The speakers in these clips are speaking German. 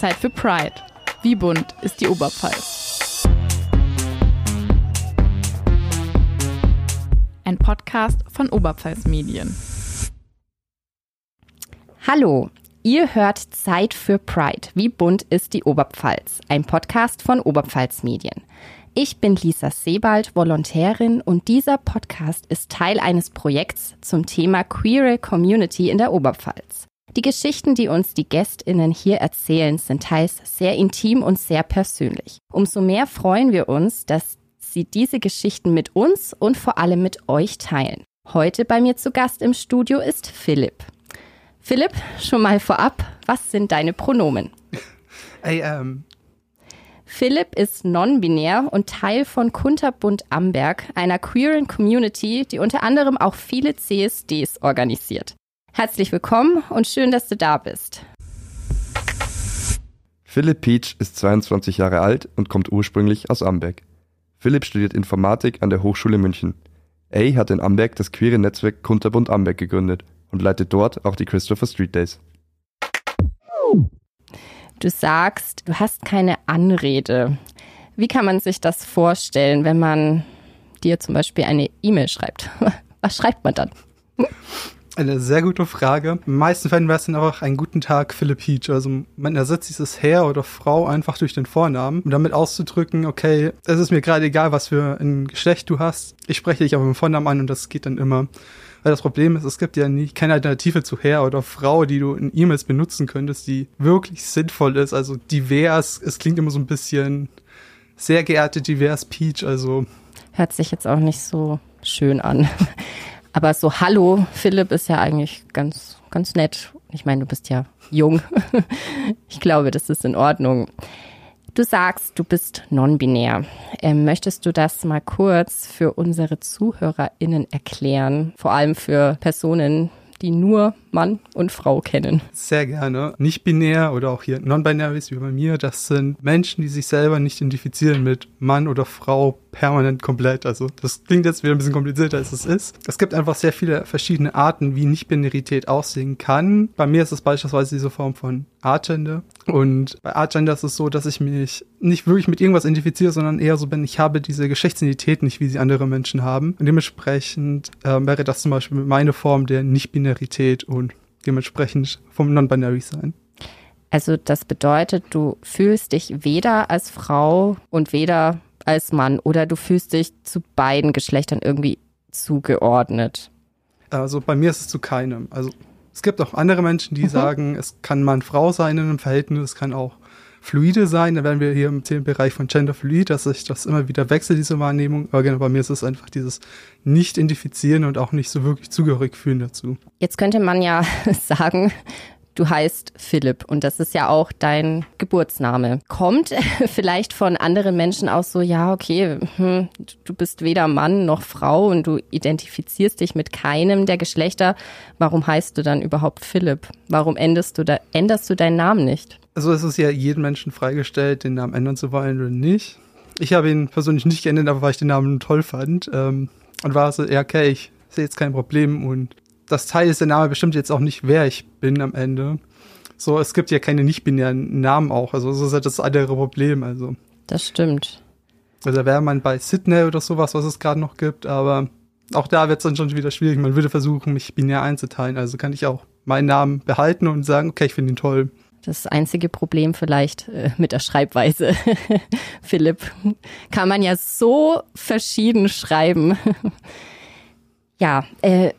Zeit für Pride. Wie bunt ist die Oberpfalz? Ein Podcast von Oberpfalz Medien. Hallo, ihr hört Zeit für Pride. Wie bunt ist die Oberpfalz? Ein Podcast von Oberpfalz Medien. Ich bin Lisa Sebald, Volontärin und dieser Podcast ist Teil eines Projekts zum Thema Queer Community in der Oberpfalz. Die Geschichten, die uns die Gästinnen hier erzählen, sind teils sehr intim und sehr persönlich. Umso mehr freuen wir uns, dass sie diese Geschichten mit uns und vor allem mit euch teilen. Heute bei mir zu Gast im Studio ist Philipp. Philipp, schon mal vorab, was sind deine Pronomen? Ey, ähm, Philipp ist non-binär und Teil von Kunterbund Amberg, einer queeren Community, die unter anderem auch viele CSDs organisiert. Herzlich willkommen und schön, dass du da bist. Philipp Peach ist 22 Jahre alt und kommt ursprünglich aus Amberg. Philipp studiert Informatik an der Hochschule München. A hat in Amberg das queere Netzwerk Kunterbund Amberg gegründet und leitet dort auch die Christopher Street Days. Du sagst, du hast keine Anrede. Wie kann man sich das vorstellen, wenn man dir zum Beispiel eine E-Mail schreibt? Was schreibt man dann? Eine sehr gute Frage. In meisten Fällen wäre es dann einfach einen guten Tag Philipp Peach. Also man ersetzt dieses Herr oder Frau einfach durch den Vornamen, um damit auszudrücken, okay, es ist mir gerade egal, was für ein Geschlecht du hast. Ich spreche dich aber mit dem Vornamen an und das geht dann immer. Weil das Problem ist, es gibt ja nie, keine Alternative zu Herr oder Frau, die du in E-Mails benutzen könntest, die wirklich sinnvoll ist. Also divers, es klingt immer so ein bisschen sehr geehrte divers Peach, also. Hört sich jetzt auch nicht so schön an. Aber so Hallo, Philipp ist ja eigentlich ganz, ganz nett. Ich meine, du bist ja jung. Ich glaube, das ist in Ordnung. Du sagst, du bist non-binär. Ähm, möchtest du das mal kurz für unsere ZuhörerInnen erklären? Vor allem für Personen, die nur Mann und Frau kennen. Sehr gerne. Nicht binär oder auch hier non-binaries wie bei mir, das sind Menschen, die sich selber nicht identifizieren mit Mann oder Frau permanent komplett. Also das klingt jetzt wieder ein bisschen komplizierter, als es ist. Es gibt einfach sehr viele verschiedene Arten, wie Nicht-Binarität aussehen kann. Bei mir ist es beispielsweise diese Form von Agender. Und bei Agender ist es so, dass ich mich nicht wirklich mit irgendwas identifiziere, sondern eher so bin, ich habe diese Geschlechtsidentität nicht, wie sie andere Menschen haben. Und dementsprechend äh, wäre das zum Beispiel meine Form der Nicht-Binarität und dementsprechend vom Non-Binary sein. Also das bedeutet, du fühlst dich weder als Frau und weder als Mann oder du fühlst dich zu beiden Geschlechtern irgendwie zugeordnet. Also bei mir ist es zu keinem. Also es gibt auch andere Menschen, die mhm. sagen, es kann Mann-Frau sein in einem Verhältnis, es kann auch fluide sein. Da werden wir hier im Bereich von Gender Fluid, dass sich das immer wieder wechselt, diese Wahrnehmung. Aber genau, bei mir ist es einfach dieses Nicht-Identifizieren und auch nicht so wirklich zugehörig fühlen dazu. Jetzt könnte man ja sagen, Du heißt Philipp und das ist ja auch dein Geburtsname. Kommt vielleicht von anderen Menschen auch so, ja, okay, hm, du bist weder Mann noch Frau und du identifizierst dich mit keinem der Geschlechter. Warum heißt du dann überhaupt Philipp? Warum änderst du, da, änderst du deinen Namen nicht? Also es ist ja jedem Menschen freigestellt, den Namen ändern zu wollen oder nicht. Ich habe ihn persönlich nicht geändert, aber weil ich den Namen toll fand. Ähm, und war so, ja, okay, ich sehe jetzt kein Problem und das Teil ist der Name bestimmt jetzt auch nicht, wer ich bin am Ende. So, es gibt ja keine nicht-binären Namen auch. Also, das ist halt das andere Problem. Also. Das stimmt. Also, wäre man bei Sydney oder sowas, was es gerade noch gibt, aber auch da wird es dann schon wieder schwierig. Man würde versuchen, mich binär einzuteilen. Also kann ich auch meinen Namen behalten und sagen, okay, ich finde ihn toll. Das einzige Problem vielleicht äh, mit der Schreibweise, Philipp, kann man ja so verschieden schreiben. Ja, äh,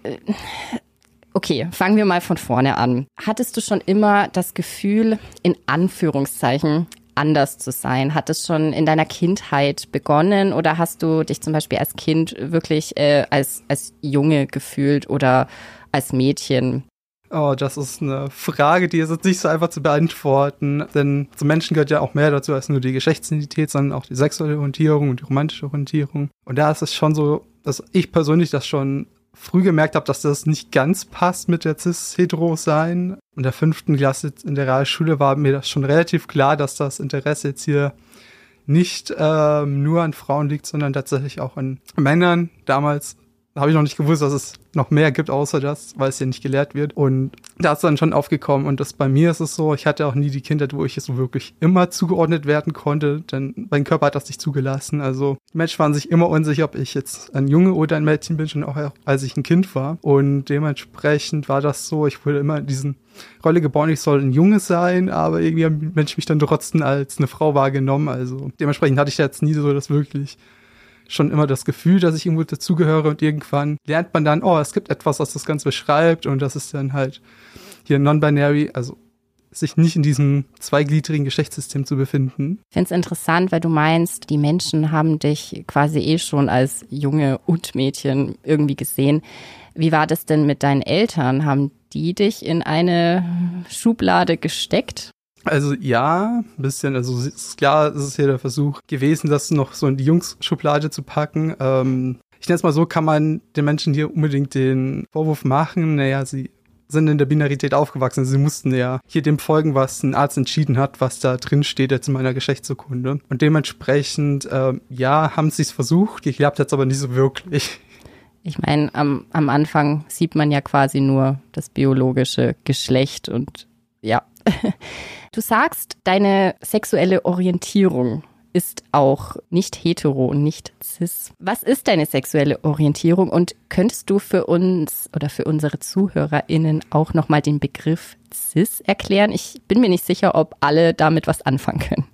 okay, fangen wir mal von vorne an. Hattest du schon immer das Gefühl, in Anführungszeichen, anders zu sein? Hat es schon in deiner Kindheit begonnen oder hast du dich zum Beispiel als Kind wirklich äh, als, als Junge gefühlt oder als Mädchen? Oh, das ist eine Frage, die ist jetzt nicht so einfach zu beantworten, denn zum Menschen gehört ja auch mehr dazu als nur die Geschlechtsidentität, sondern auch die sexuelle Orientierung und die romantische Orientierung. Und da ist es schon so, dass ich persönlich das schon früh gemerkt habe, dass das nicht ganz passt mit der Cis-Hetero-Sein. In der fünften Klasse in der Realschule war mir das schon relativ klar, dass das Interesse jetzt hier nicht ähm, nur an Frauen liegt, sondern tatsächlich auch an Männern. Damals habe ich noch nicht gewusst, dass es noch mehr gibt, außer das, weil es hier nicht gelehrt wird. Und da ist dann schon aufgekommen. Und das bei mir ist es so, ich hatte auch nie die Kindheit, wo ich so wirklich immer zugeordnet werden konnte, denn mein Körper hat das nicht zugelassen. Also Menschen waren sich immer unsicher, ob ich jetzt ein Junge oder ein Mädchen bin, schon auch als ich ein Kind war. Und dementsprechend war das so, ich wurde immer in diesen Rolle geboren, ich soll ein Junge sein, aber irgendwie haben Menschen mich dann trotzdem als eine Frau wahrgenommen. Also dementsprechend hatte ich jetzt nie so das wirklich schon immer das Gefühl, dass ich irgendwo dazugehöre und irgendwann lernt man dann, oh, es gibt etwas, was das Ganze beschreibt und das ist dann halt hier non-binary, also sich nicht in diesem zweigliedrigen Geschlechtssystem zu befinden. Ich finde es interessant, weil du meinst, die Menschen haben dich quasi eh schon als Junge und Mädchen irgendwie gesehen. Wie war das denn mit deinen Eltern? Haben die dich in eine Schublade gesteckt? Also ja, ein bisschen. Also ist klar, es ist hier der Versuch gewesen, das noch so in die Jungs-Schublade zu packen. Ähm, ich nenne es mal so, kann man den Menschen hier unbedingt den Vorwurf machen, naja, sie sind in der Binarität aufgewachsen. Sie mussten ja hier dem folgen, was ein Arzt entschieden hat, was da drin steht jetzt in meiner Geschlechtsurkunde. Und dementsprechend, äh, ja, haben sie es versucht, geklappt hat es aber nicht so wirklich. Ich meine, am, am Anfang sieht man ja quasi nur das biologische Geschlecht und ja. Du sagst, deine sexuelle Orientierung ist auch nicht hetero und nicht cis. Was ist deine sexuelle Orientierung und könntest du für uns oder für unsere ZuhörerInnen auch nochmal den Begriff cis erklären? Ich bin mir nicht sicher, ob alle damit was anfangen können.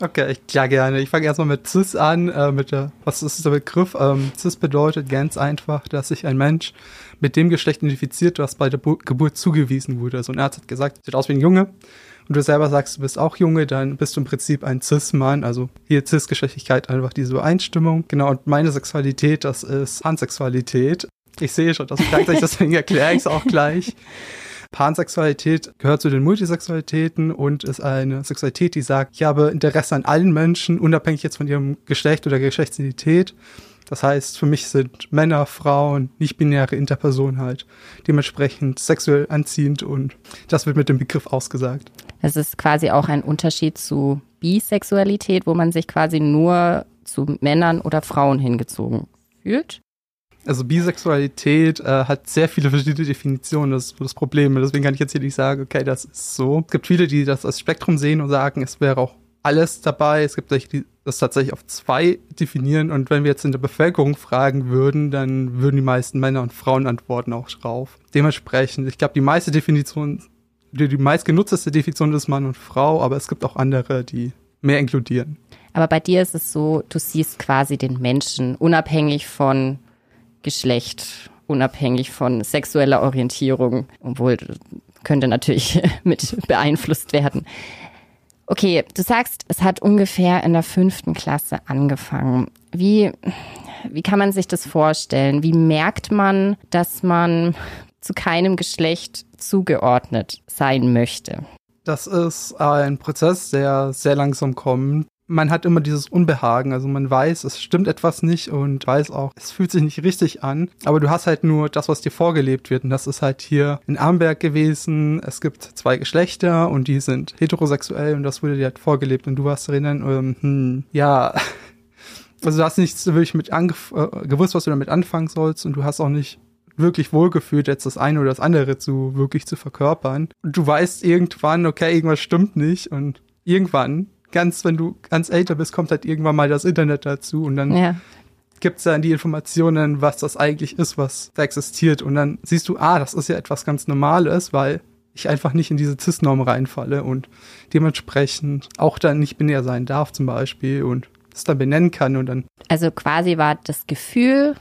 Okay, ich, ja gerne. Ich fange erstmal mit cis an. Äh, mit der, was ist der Begriff? Ähm, cis bedeutet ganz einfach, dass sich ein Mensch mit dem Geschlecht identifiziert, was bei der Bu Geburt zugewiesen wurde. Also ein Arzt hat gesagt, sieht aus wie ein Junge. Und du selber sagst, du bist auch Junge, dann bist du im Prinzip ein Cis-Mann. Also hier Cis-Geschlechtlichkeit, einfach diese Übereinstimmung. Genau, und meine Sexualität, das ist Pansexualität. Ich sehe schon, das gleichzeitig, deswegen erkläre ich es auch gleich. Pansexualität gehört zu den Multisexualitäten und ist eine Sexualität, die sagt, ich habe Interesse an allen Menschen, unabhängig jetzt von ihrem Geschlecht oder Geschlechtsidentität. Das heißt, für mich sind Männer, Frauen, nicht-binäre Interpersonen halt dementsprechend sexuell anziehend und das wird mit dem Begriff ausgesagt. Das ist quasi auch ein Unterschied zu Bisexualität, wo man sich quasi nur zu Männern oder Frauen hingezogen fühlt. Also Bisexualität äh, hat sehr viele verschiedene Definitionen, das ist das Problem. Deswegen kann ich jetzt hier nicht sagen, okay, das ist so. Es gibt viele, die das als Spektrum sehen und sagen, es wäre auch alles dabei. Es gibt das tatsächlich auf zwei definieren. Und wenn wir jetzt in der Bevölkerung fragen würden, dann würden die meisten Männer und Frauen antworten auch drauf. Dementsprechend, ich glaube, die meiste Definition, die, die meistgenutzteste Definition ist Mann und Frau, aber es gibt auch andere, die mehr inkludieren. Aber bei dir ist es so, du siehst quasi den Menschen unabhängig von Geschlecht, unabhängig von sexueller Orientierung, obwohl könnte natürlich mit beeinflusst werden. Okay, du sagst, es hat ungefähr in der fünften Klasse angefangen. Wie, wie kann man sich das vorstellen? Wie merkt man, dass man zu keinem Geschlecht zugeordnet sein möchte? Das ist ein Prozess, der sehr langsam kommt man hat immer dieses Unbehagen. Also man weiß, es stimmt etwas nicht und weiß auch, es fühlt sich nicht richtig an. Aber du hast halt nur das, was dir vorgelebt wird. Und das ist halt hier in Amberg gewesen. Es gibt zwei Geschlechter und die sind heterosexuell und das wurde dir halt vorgelebt. Und du warst drinnen, ähm, hm, ja. Also du hast nicht wirklich mit äh, gewusst, was du damit anfangen sollst und du hast auch nicht wirklich wohlgefühlt, jetzt das eine oder das andere zu wirklich zu verkörpern. Und du weißt irgendwann, okay, irgendwas stimmt nicht und irgendwann ganz, wenn du ganz älter bist, kommt halt irgendwann mal das Internet dazu und dann ja. gibt es dann die Informationen, was das eigentlich ist, was da existiert. Und dann siehst du, ah, das ist ja etwas ganz Normales, weil ich einfach nicht in diese CIS-Norm reinfalle und dementsprechend auch dann nicht binär sein darf zum Beispiel und das dann benennen kann und dann. Also quasi war das Gefühl,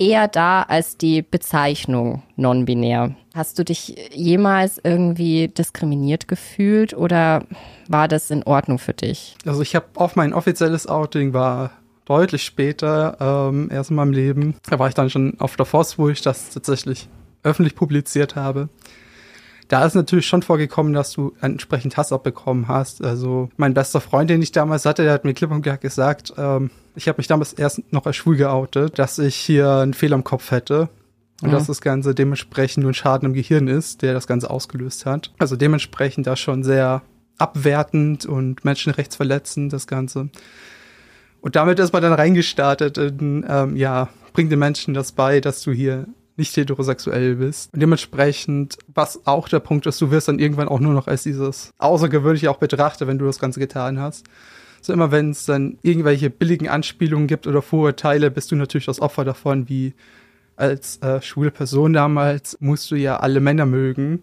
eher da als die Bezeichnung non-binär. Hast du dich jemals irgendwie diskriminiert gefühlt oder war das in Ordnung für dich? Also ich habe auf mein offizielles Outing war deutlich später, ähm, erst in meinem Leben. Da war ich dann schon auf der Force, wo ich das tatsächlich öffentlich publiziert habe da ist natürlich schon vorgekommen, dass du entsprechend Hass abbekommen hast. Also mein bester Freund, den ich damals hatte, der hat mir klipp und klar gesagt, ähm, ich habe mich damals erst noch als schwul geoutet, dass ich hier einen Fehler im Kopf hätte. Und mhm. dass das Ganze dementsprechend nur ein Schaden im Gehirn ist, der das Ganze ausgelöst hat. Also dementsprechend da schon sehr abwertend und menschenrechtsverletzend, das Ganze. Und damit ist man dann reingestartet in, ähm, ja, bringt den Menschen das bei, dass du hier nicht heterosexuell bist. Und dementsprechend, was auch der Punkt ist, du wirst dann irgendwann auch nur noch als dieses Außergewöhnliche auch betrachtet, wenn du das Ganze getan hast. So immer wenn es dann irgendwelche billigen Anspielungen gibt oder Vorurteile, bist du natürlich das Opfer davon, wie als äh, schwule Person damals musst du ja alle Männer mögen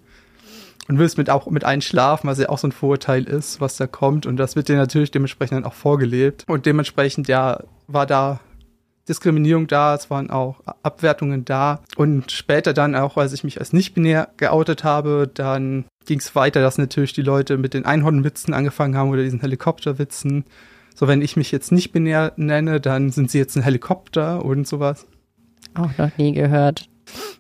und willst mit auch mit einem schlafen, was ja auch so ein Vorurteil ist, was da kommt und das wird dir natürlich dementsprechend dann auch vorgelebt und dementsprechend ja war da Diskriminierung da, es waren auch Abwertungen da und später dann auch, als ich mich als nicht-binär geoutet habe, dann ging es weiter, dass natürlich die Leute mit den Einhornwitzen angefangen haben oder diesen Helikopterwitzen. So, wenn ich mich jetzt nicht binär nenne, dann sind sie jetzt ein Helikopter und sowas. Auch noch nie gehört.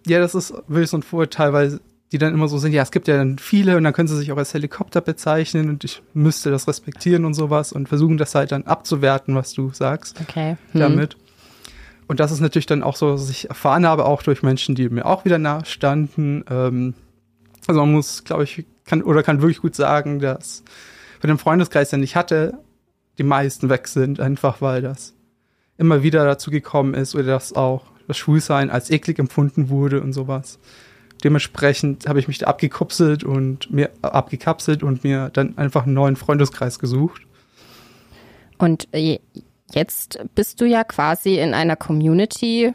Ja, das ist wirklich so ein Vorurteil, weil die dann immer so sind, ja, es gibt ja dann viele und dann können sie sich auch als Helikopter bezeichnen und ich müsste das respektieren und sowas und versuchen das halt dann abzuwerten, was du sagst. Okay. Hm. Damit. Und das ist natürlich dann auch so, dass ich erfahren habe, auch durch Menschen, die mir auch wieder nahe standen. Ähm, also man muss, glaube ich, kann oder kann wirklich gut sagen, dass von dem Freundeskreis, den ich hatte, die meisten weg sind, einfach weil das immer wieder dazu gekommen ist oder dass auch das Schwulsein als eklig empfunden wurde und sowas. Dementsprechend habe ich mich da abgekupselt und mir abgekapselt und mir dann einfach einen neuen Freundeskreis gesucht. Und jetzt bist du ja quasi in einer Community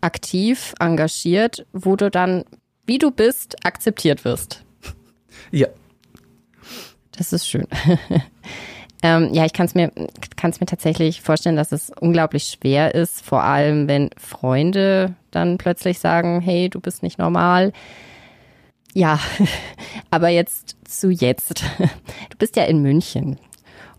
aktiv, engagiert, wo du dann, wie du bist, akzeptiert wirst. Ja. Das ist schön. ähm, ja, ich kann es mir, kann's mir tatsächlich vorstellen, dass es unglaublich schwer ist, vor allem wenn Freunde dann plötzlich sagen, hey, du bist nicht normal. Ja, aber jetzt zu jetzt. Du bist ja in München.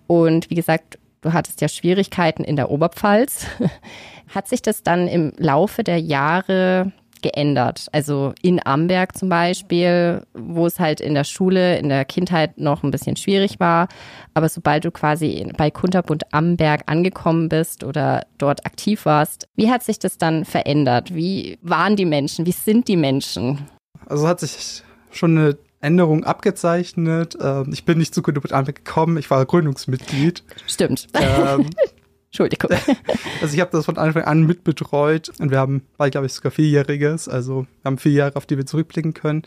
Und wie gesagt, du hattest ja Schwierigkeiten in der Oberpfalz. Hat sich das dann im Laufe der Jahre geändert. Also in Amberg zum Beispiel, wo es halt in der Schule, in der Kindheit noch ein bisschen schwierig war. Aber sobald du quasi bei Kunterbund Amberg angekommen bist oder dort aktiv warst, wie hat sich das dann verändert? Wie waren die Menschen? Wie sind die Menschen? Also hat sich schon eine Änderung abgezeichnet. Ähm, ich bin nicht zu Amberg gekommen, ich war Gründungsmitglied. Stimmt. Ähm, Entschuldigung. Also ich habe das von Anfang an mitbetreut und wir haben bald, glaube ich, sogar vierjähriges. Also wir haben vier Jahre, auf die wir zurückblicken können.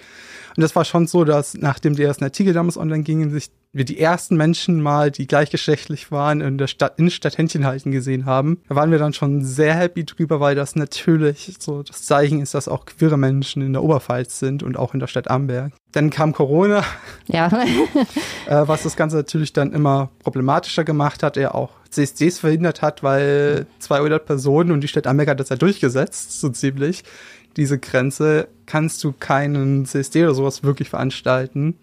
Und das war schon so, dass nachdem die ersten Artikel damals online gingen, sich wir die ersten Menschen mal, die gleichgeschlechtlich waren, in der Stadt, Innenstadt Händchen halten gesehen haben. Da waren wir dann schon sehr happy drüber, weil das natürlich so das Zeichen ist, dass auch queere Menschen in der Oberpfalz sind und auch in der Stadt Amberg. Dann kam Corona. Ja. äh, was das Ganze natürlich dann immer problematischer gemacht hat, er auch CSDs verhindert hat, weil 200 Personen und die Stadt Amberg hat das ja durchgesetzt, so ziemlich. Diese Grenze kannst du keinen CSD oder sowas wirklich veranstalten,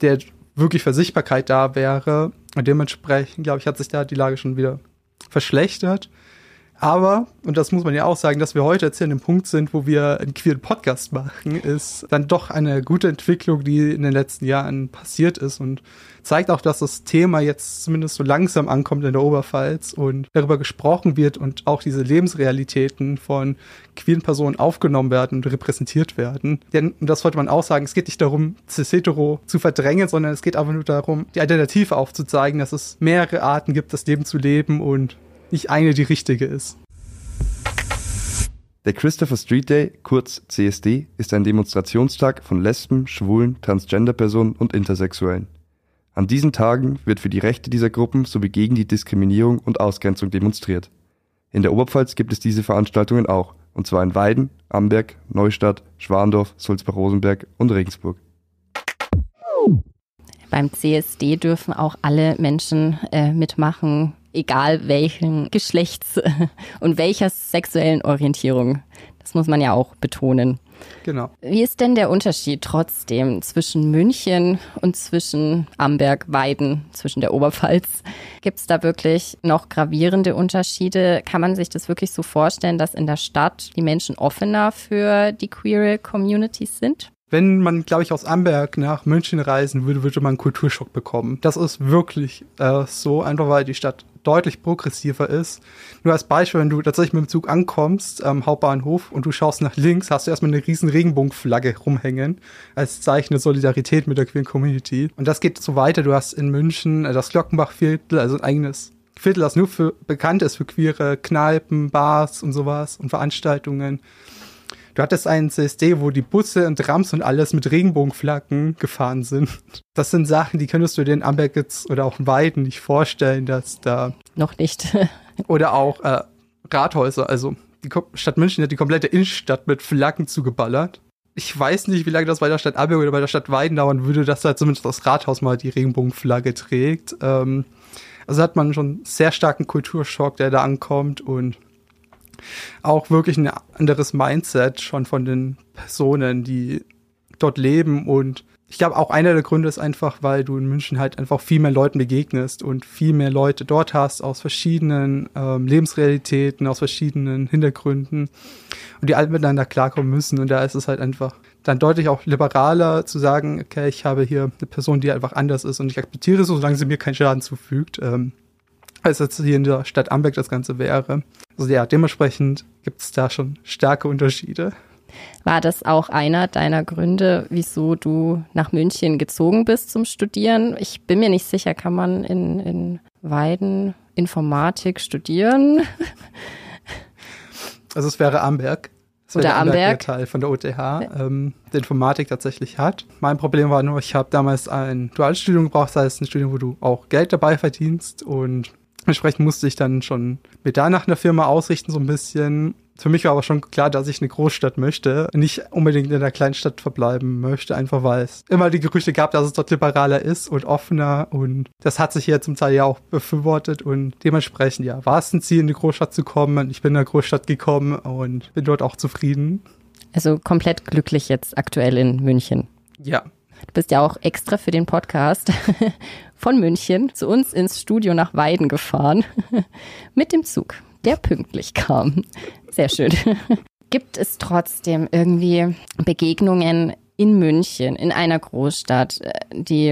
der wirklich für Sichtbarkeit da wäre. Und dementsprechend, glaube ich, hat sich da die Lage schon wieder verschlechtert. Aber, und das muss man ja auch sagen, dass wir heute jetzt hier an dem Punkt sind, wo wir einen queeren Podcast machen, ist dann doch eine gute Entwicklung, die in den letzten Jahren passiert ist und zeigt auch, dass das Thema jetzt zumindest so langsam ankommt in der Oberpfalz und darüber gesprochen wird und auch diese Lebensrealitäten von queeren Personen aufgenommen werden und repräsentiert werden. Denn, und das sollte man auch sagen, es geht nicht darum, cis-hetero zu verdrängen, sondern es geht einfach nur darum, die Alternative aufzuzeigen, dass es mehrere Arten gibt, das Leben zu leben und nicht eine die richtige ist. Der Christopher Street Day, kurz CSD, ist ein Demonstrationstag von Lesben, Schwulen, Transgender-Personen und Intersexuellen. An diesen Tagen wird für die Rechte dieser Gruppen sowie gegen die Diskriminierung und Ausgrenzung demonstriert. In der Oberpfalz gibt es diese Veranstaltungen auch, und zwar in Weiden, Amberg, Neustadt, Schwandorf, Sulzbach-Rosenberg und Regensburg. Beim CSD dürfen auch alle Menschen äh, mitmachen, egal welchen Geschlechts und welcher sexuellen Orientierung. Das muss man ja auch betonen. Genau. Wie ist denn der Unterschied trotzdem zwischen München und zwischen Amberg, Weiden, zwischen der Oberpfalz? Gibt es da wirklich noch gravierende Unterschiede? Kann man sich das wirklich so vorstellen, dass in der Stadt die Menschen offener für die queere Communities sind? Wenn man, glaube ich, aus Amberg nach München reisen würde, würde man einen Kulturschock bekommen. Das ist wirklich äh, so, einfach weil die Stadt deutlich progressiver ist. Nur als Beispiel, wenn du tatsächlich mit dem Zug ankommst am Hauptbahnhof und du schaust nach links, hast du erstmal eine riesen Regenbogenflagge rumhängen als Zeichen der Solidarität mit der queeren Community. Und das geht so weiter. Du hast in München äh, das Glockenbachviertel, also ein eigenes Viertel, das nur für bekannt ist für queere Kneipen, Bars und sowas und Veranstaltungen. Du hattest einen CSD, wo die Busse und Trams und alles mit Regenbogenflaggen gefahren sind. Das sind Sachen, die könntest du dir in Amberg jetzt oder auch in Weiden nicht vorstellen, dass da. Noch nicht. oder auch äh, Rathäuser, also die Stadt München hat die komplette Innenstadt mit Flaggen zugeballert. Ich weiß nicht, wie lange das bei der Stadt Amberg oder bei der Stadt Weiden dauern würde, dass da zumindest das Rathaus mal die Regenbogenflagge trägt. Ähm, also hat man schon einen sehr starken Kulturschock, der da ankommt und auch wirklich ein anderes Mindset schon von den Personen, die dort leben. Und ich glaube, auch einer der Gründe ist einfach, weil du in München halt einfach viel mehr Leuten begegnest und viel mehr Leute dort hast aus verschiedenen ähm, Lebensrealitäten, aus verschiedenen Hintergründen und die alle miteinander klarkommen müssen. Und da ist es halt einfach dann deutlich auch liberaler zu sagen, okay, ich habe hier eine Person, die einfach anders ist und ich akzeptiere es, solange sie mir keinen Schaden zufügt. Ähm, als jetzt hier in der Stadt Amberg das Ganze wäre. Also ja, dementsprechend gibt es da schon starke Unterschiede. War das auch einer deiner Gründe, wieso du nach München gezogen bist zum Studieren? Ich bin mir nicht sicher, kann man in, in Weiden Informatik studieren? Also es wäre Amberg. Das Oder Amberg. Amberg. Teil von der OTH, ähm, der Informatik tatsächlich hat. Mein Problem war nur, ich habe damals ein Dualstudium gebraucht, das heißt ein Studium, wo du auch Geld dabei verdienst und Entsprechend musste ich dann schon mir da nach einer Firma ausrichten, so ein bisschen. Für mich war aber schon klar, dass ich eine Großstadt möchte, nicht unbedingt in einer Kleinstadt verbleiben möchte, einfach weil es immer die Gerüchte gab, dass es dort liberaler ist und offener und das hat sich hier zum Teil ja auch befürwortet und dementsprechend, ja, war es ein Ziel, in die Großstadt zu kommen. Ich bin in der Großstadt gekommen und bin dort auch zufrieden. Also komplett glücklich jetzt aktuell in München. Ja, Du bist ja auch extra für den Podcast von München zu uns ins Studio nach Weiden gefahren mit dem Zug, der pünktlich kam. Sehr schön. Gibt es trotzdem irgendwie Begegnungen in München, in einer Großstadt, äh, die,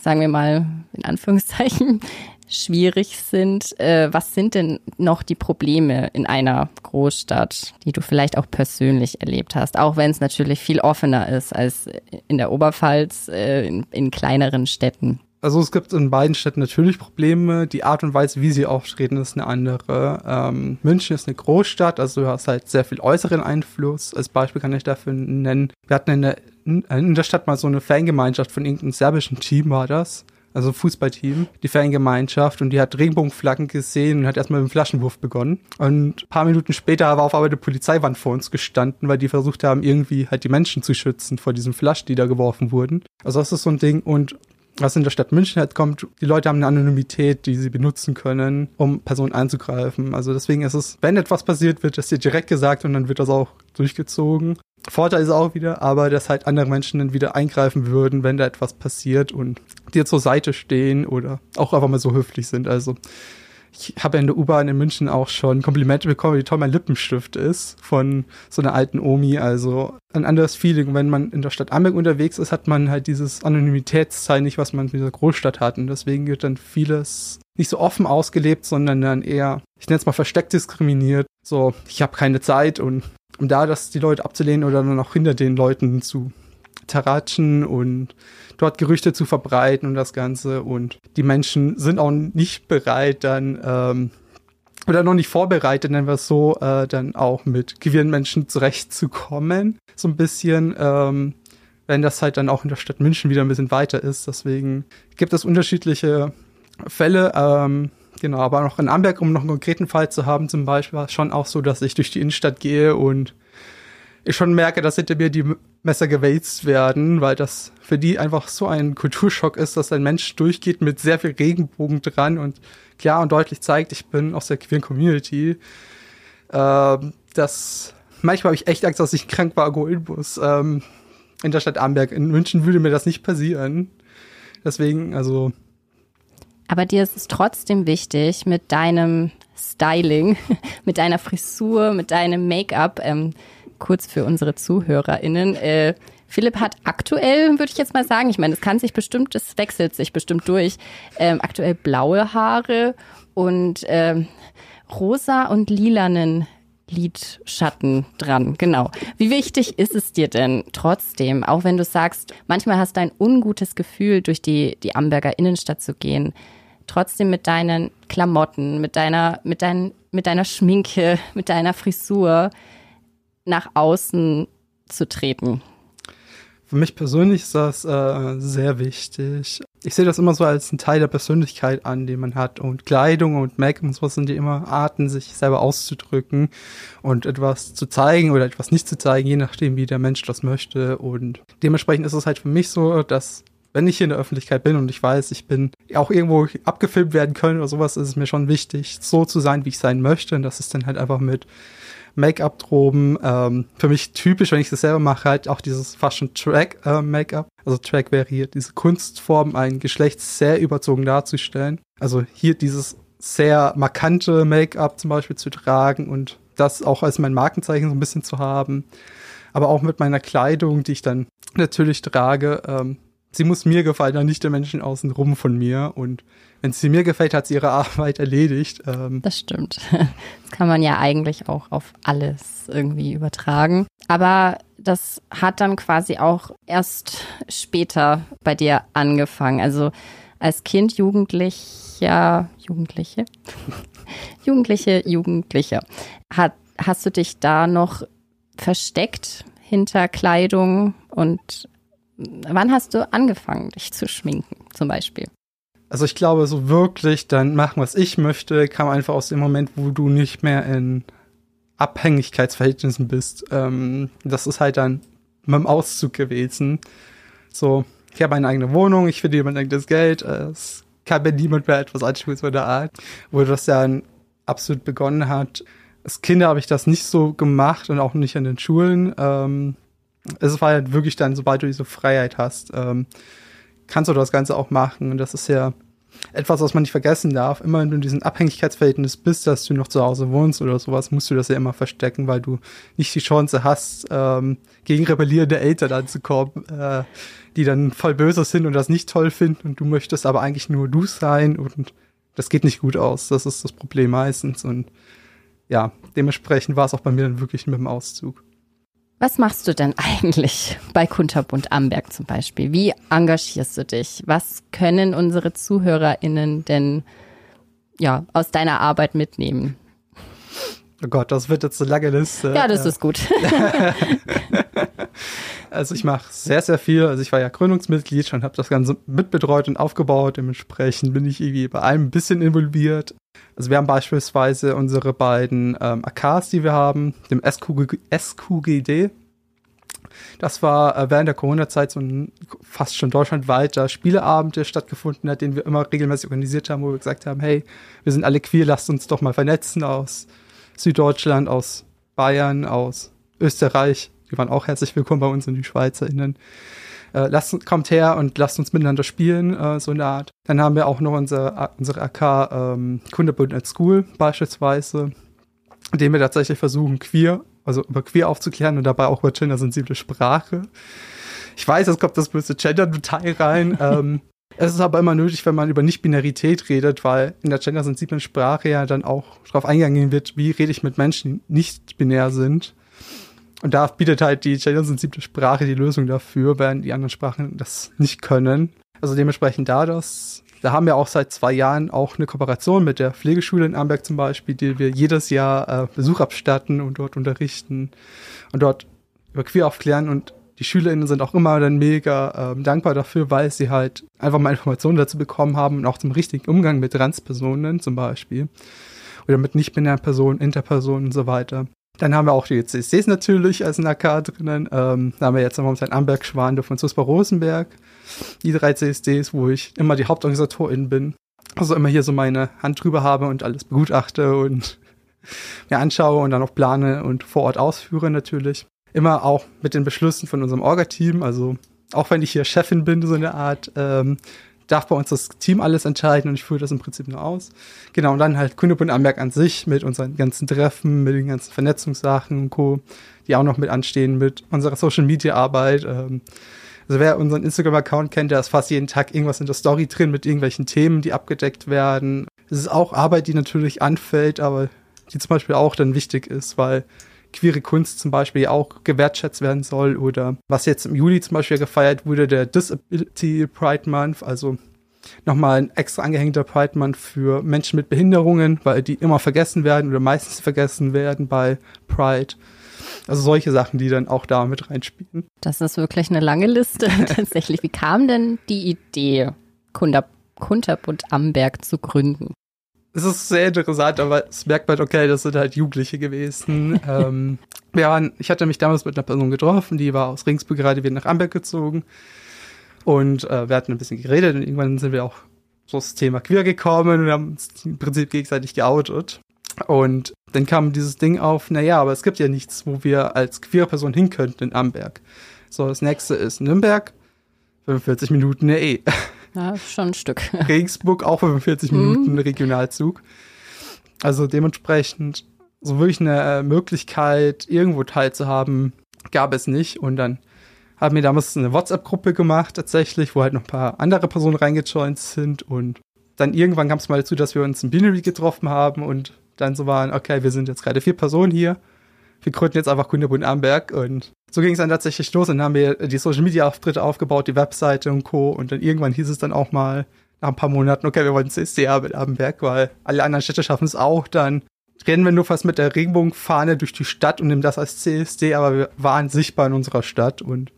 sagen wir mal, in Anführungszeichen schwierig sind. Äh, was sind denn noch die Probleme in einer Großstadt, die du vielleicht auch persönlich erlebt hast? Auch wenn es natürlich viel offener ist als in der Oberpfalz, äh, in, in kleineren Städten. Also es gibt in beiden Städten natürlich Probleme. Die Art und Weise, wie sie auftreten, ist eine andere. Ähm, München ist eine Großstadt, also du hast halt sehr viel äußeren Einfluss. Als Beispiel kann ich dafür nennen, wir hatten in der, in der Stadt mal so eine Fangemeinschaft von irgendeinem serbischen Team war das also Fußballteam, die Fangemeinschaft und die hat Regenbogenflaggen gesehen und hat erstmal mit dem Flaschenwurf begonnen. Und ein paar Minuten später war auf einmal eine Polizeiwand vor uns gestanden, weil die versucht haben, irgendwie halt die Menschen zu schützen vor diesen Flaschen, die da geworfen wurden. Also das ist so ein Ding und was in der Stadt München halt kommt, die Leute haben eine Anonymität, die sie benutzen können, um Personen einzugreifen. Also deswegen ist es, wenn etwas passiert, wird es dir direkt gesagt und dann wird das auch durchgezogen. Vorteil ist auch wieder, aber dass halt andere Menschen dann wieder eingreifen würden, wenn da etwas passiert und dir zur Seite stehen oder auch einfach mal so höflich sind. Also ich habe in der U-Bahn in München auch schon Komplimente bekommen, wie toll mein Lippenstift ist von so einer alten Omi. Also ein anderes Feeling. Wenn man in der Stadt Amberg unterwegs ist, hat man halt dieses Anonymitätszeichen nicht, was man in dieser Großstadt hat. Und deswegen wird dann vieles nicht so offen ausgelebt, sondern dann eher, ich nenne es mal versteckt diskriminiert. So, ich habe keine Zeit und um da das die Leute abzulehnen oder dann auch hinter den Leuten zu taratschen und dort Gerüchte zu verbreiten und das Ganze. Und die Menschen sind auch nicht bereit, dann ähm, oder noch nicht vorbereitet, nennen wir es so, äh, dann auch mit queeren Menschen zurechtzukommen. So ein bisschen, ähm, wenn das halt dann auch in der Stadt München wieder ein bisschen weiter ist. Deswegen gibt es unterschiedliche Fälle. Ähm, genau, aber noch in Amberg, um noch einen konkreten Fall zu haben, zum Beispiel, war es schon auch so, dass ich durch die Innenstadt gehe und ich schon merke, dass hinter mir die Messer gewälzt werden, weil das für die einfach so ein Kulturschock ist, dass ein Mensch durchgeht mit sehr viel Regenbogen dran und klar und deutlich zeigt, ich bin aus der queeren Community. Ähm, das manchmal habe ich echt Angst, dass ich krank war, muss. Ähm, in der Stadt Amberg. In München würde mir das nicht passieren. Deswegen, also. Aber dir ist es trotzdem wichtig, mit deinem Styling, mit deiner Frisur, mit deinem Make-up, ähm, kurz für unsere ZuhörerInnen. Äh, Philipp hat aktuell, würde ich jetzt mal sagen, ich meine, es kann sich bestimmt, es wechselt sich bestimmt durch, ähm, aktuell blaue Haare und ähm, rosa und lilanen Lidschatten dran. Genau. Wie wichtig ist es dir denn trotzdem, auch wenn du sagst, manchmal hast du ein ungutes Gefühl, durch die, die Amberger Innenstadt zu gehen, trotzdem mit deinen Klamotten, mit deiner, mit dein, mit deiner Schminke, mit deiner Frisur nach außen zu treten? Für mich persönlich ist das äh, sehr wichtig. Ich sehe das immer so als einen Teil der Persönlichkeit an, den man hat. Und Kleidung und Make-up und sowas sind ja immer Arten, sich selber auszudrücken und etwas zu zeigen oder etwas nicht zu zeigen, je nachdem, wie der Mensch das möchte. Und dementsprechend ist es halt für mich so, dass wenn ich hier in der Öffentlichkeit bin und ich weiß, ich bin auch irgendwo abgefilmt werden können oder sowas, ist es mir schon wichtig, so zu sein, wie ich sein möchte. Und das ist dann halt einfach mit Make-up droben. Ähm, für mich typisch, wenn ich das selber mache, halt auch dieses fast schon Track-Make-up. Äh, also Track wäre hier diese Kunstform, ein Geschlecht sehr überzogen darzustellen. Also hier dieses sehr markante Make-up zum Beispiel zu tragen und das auch als mein Markenzeichen so ein bisschen zu haben. Aber auch mit meiner Kleidung, die ich dann natürlich trage. Ähm, sie muss mir gefallen, dann nicht der Menschen außen rum von mir. Und wenn sie mir gefällt, hat sie ihre Arbeit erledigt. Ähm das stimmt. Das kann man ja eigentlich auch auf alles irgendwie übertragen. Aber das hat dann quasi auch erst später bei dir angefangen. Also als Kind, Jugendlicher, Jugendliche, Jugendliche, Jugendliche. Hat, hast du dich da noch versteckt hinter Kleidung und wann hast du angefangen, dich zu schminken, zum Beispiel? Also ich glaube, so wirklich dann machen, was ich möchte, kam einfach aus dem Moment, wo du nicht mehr in Abhängigkeitsverhältnissen bist. Ähm, das ist halt dann mit dem Auszug gewesen. So, ich habe eine eigene Wohnung, ich verdiene mein eigenes Geld, es kann mir niemand mehr etwas anschauen so der Art, wo das dann absolut begonnen hat. Als Kinder habe ich das nicht so gemacht und auch nicht in den Schulen. Ähm, es war halt wirklich dann, sobald du diese Freiheit hast, ähm, kannst du das Ganze auch machen. Und das ist ja etwas, was man nicht vergessen darf. Immer wenn du in diesem Abhängigkeitsverhältnis bist, dass du noch zu Hause wohnst oder sowas, musst du das ja immer verstecken, weil du nicht die Chance hast, ähm, gegen rebellierende Eltern anzukommen, äh, die dann voll böse sind und das nicht toll finden und du möchtest aber eigentlich nur du sein und das geht nicht gut aus. Das ist das Problem meistens und ja, dementsprechend war es auch bei mir dann wirklich mit dem Auszug. Was machst du denn eigentlich bei Kunterbund Amberg zum Beispiel? Wie engagierst du dich? Was können unsere ZuhörerInnen denn ja, aus deiner Arbeit mitnehmen? Oh Gott, das wird jetzt eine lange Liste. Ja, das ist gut. also ich mache sehr, sehr viel. Also ich war ja Gründungsmitglied schon, habe das Ganze mitbetreut und aufgebaut. Dementsprechend bin ich irgendwie bei allem ein bisschen involviert. Also wir haben beispielsweise unsere beiden ähm, AKs, die wir haben, dem SQG, SQGD. Das war äh, während der Corona-Zeit so ein fast schon deutschlandweiter Spieleabend, der stattgefunden hat, den wir immer regelmäßig organisiert haben, wo wir gesagt haben, hey, wir sind alle queer, lasst uns doch mal vernetzen aus Süddeutschland, aus Bayern, aus Österreich. Die waren auch herzlich willkommen bei uns und die SchweizerInnen äh, lasst, kommt her und lasst uns miteinander spielen, äh, so eine Art. Dann haben wir auch noch unser, unsere AK ähm, Kundebund at School beispielsweise, in dem wir tatsächlich versuchen, queer, also über queer aufzuklären und dabei auch über gendersensible Sprache. Ich weiß, es kommt das böse Gender-Detail rein. ähm, es ist aber immer nötig, wenn man über Nicht-Binarität redet, weil in der gendersensiblen Sprache ja dann auch darauf eingegangen wird, wie rede ich mit Menschen, die nicht binär sind. Und da bietet halt die gendersensible Sprache die Lösung dafür, während die anderen Sprachen das nicht können. Also dementsprechend da das. Da haben wir auch seit zwei Jahren auch eine Kooperation mit der Pflegeschule in Amberg zum Beispiel, die wir jedes Jahr äh, Besuch abstatten und dort unterrichten und dort über Queer aufklären und die SchülerInnen sind auch immer dann mega äh, dankbar dafür, weil sie halt einfach mal Informationen dazu bekommen haben und auch zum richtigen Umgang mit Transpersonen zum Beispiel oder mit nicht-binären Personen, Interpersonen und so weiter. Dann haben wir auch die CSDs natürlich als AK drinnen. Ähm, da haben wir jetzt momentan Amberg, Schwande von Susper Rosenberg. Die drei CSDs, wo ich immer die Hauptorganisatorin bin. Also immer hier so meine Hand drüber habe und alles begutachte und mir anschaue und dann auch plane und vor Ort ausführe natürlich. Immer auch mit den Beschlüssen von unserem Orga-Team. Also auch wenn ich hier Chefin bin, so eine Art, ähm, darf bei uns das Team alles entscheiden und ich führe das im Prinzip nur aus. Genau, und dann halt Kundebund Amberg an sich mit unseren ganzen Treffen, mit den ganzen Vernetzungssachen und Co., die auch noch mit anstehen, mit unserer Social Media Arbeit. Ähm, also wer unseren Instagram-Account kennt, der ist fast jeden Tag irgendwas in der Story drin mit irgendwelchen Themen, die abgedeckt werden. Es ist auch Arbeit, die natürlich anfällt, aber die zum Beispiel auch dann wichtig ist, weil queere Kunst zum Beispiel auch gewertschätzt werden soll oder was jetzt im Juli zum Beispiel gefeiert wurde, der Disability Pride Month, also nochmal ein extra angehängter Pride Month für Menschen mit Behinderungen, weil die immer vergessen werden oder meistens vergessen werden bei Pride. Also solche Sachen, die dann auch da mit reinspielen. Das ist wirklich eine lange Liste tatsächlich. Wie kam denn die Idee, Kunterbund Amberg zu gründen? Es ist sehr interessant, aber es merkt man, okay, das sind halt Jugendliche gewesen. ähm, wir waren, ich hatte mich damals mit einer Person getroffen, die war aus Ringsburg gerade wieder nach Amberg gezogen. Und äh, wir hatten ein bisschen geredet und irgendwann sind wir auch so das Thema queer gekommen und haben uns im Prinzip gegenseitig geoutet. Und dann kam dieses Ding auf, naja, aber es gibt ja nichts, wo wir als queere Person hin könnten in Amberg. So, das nächste ist Nürnberg, 45 Minuten eine E. Ja, schon ein Stück. Regensburg auch 45 Minuten Regionalzug. Also dementsprechend so wirklich eine äh, Möglichkeit, irgendwo teilzuhaben, gab es nicht. Und dann haben wir damals eine WhatsApp-Gruppe gemacht, tatsächlich, wo halt noch ein paar andere Personen reingejoint sind. Und dann irgendwann kam es mal dazu, dass wir uns in Binary getroffen haben und dann so waren, okay, wir sind jetzt gerade vier Personen hier. Wir gründen jetzt einfach Kunderbund Amberg und so ging es dann tatsächlich los und dann haben wir die Social Media Auftritte aufgebaut, die Webseite und Co. Und dann irgendwann hieß es dann auch mal nach ein paar Monaten, okay, wir wollen CSDA mit Amberg, weil alle anderen Städte schaffen es auch. Dann rennen wir nur fast mit der Regenbogenfahne durch die Stadt und nehmen das als CSD, aber wir waren sichtbar in unserer Stadt und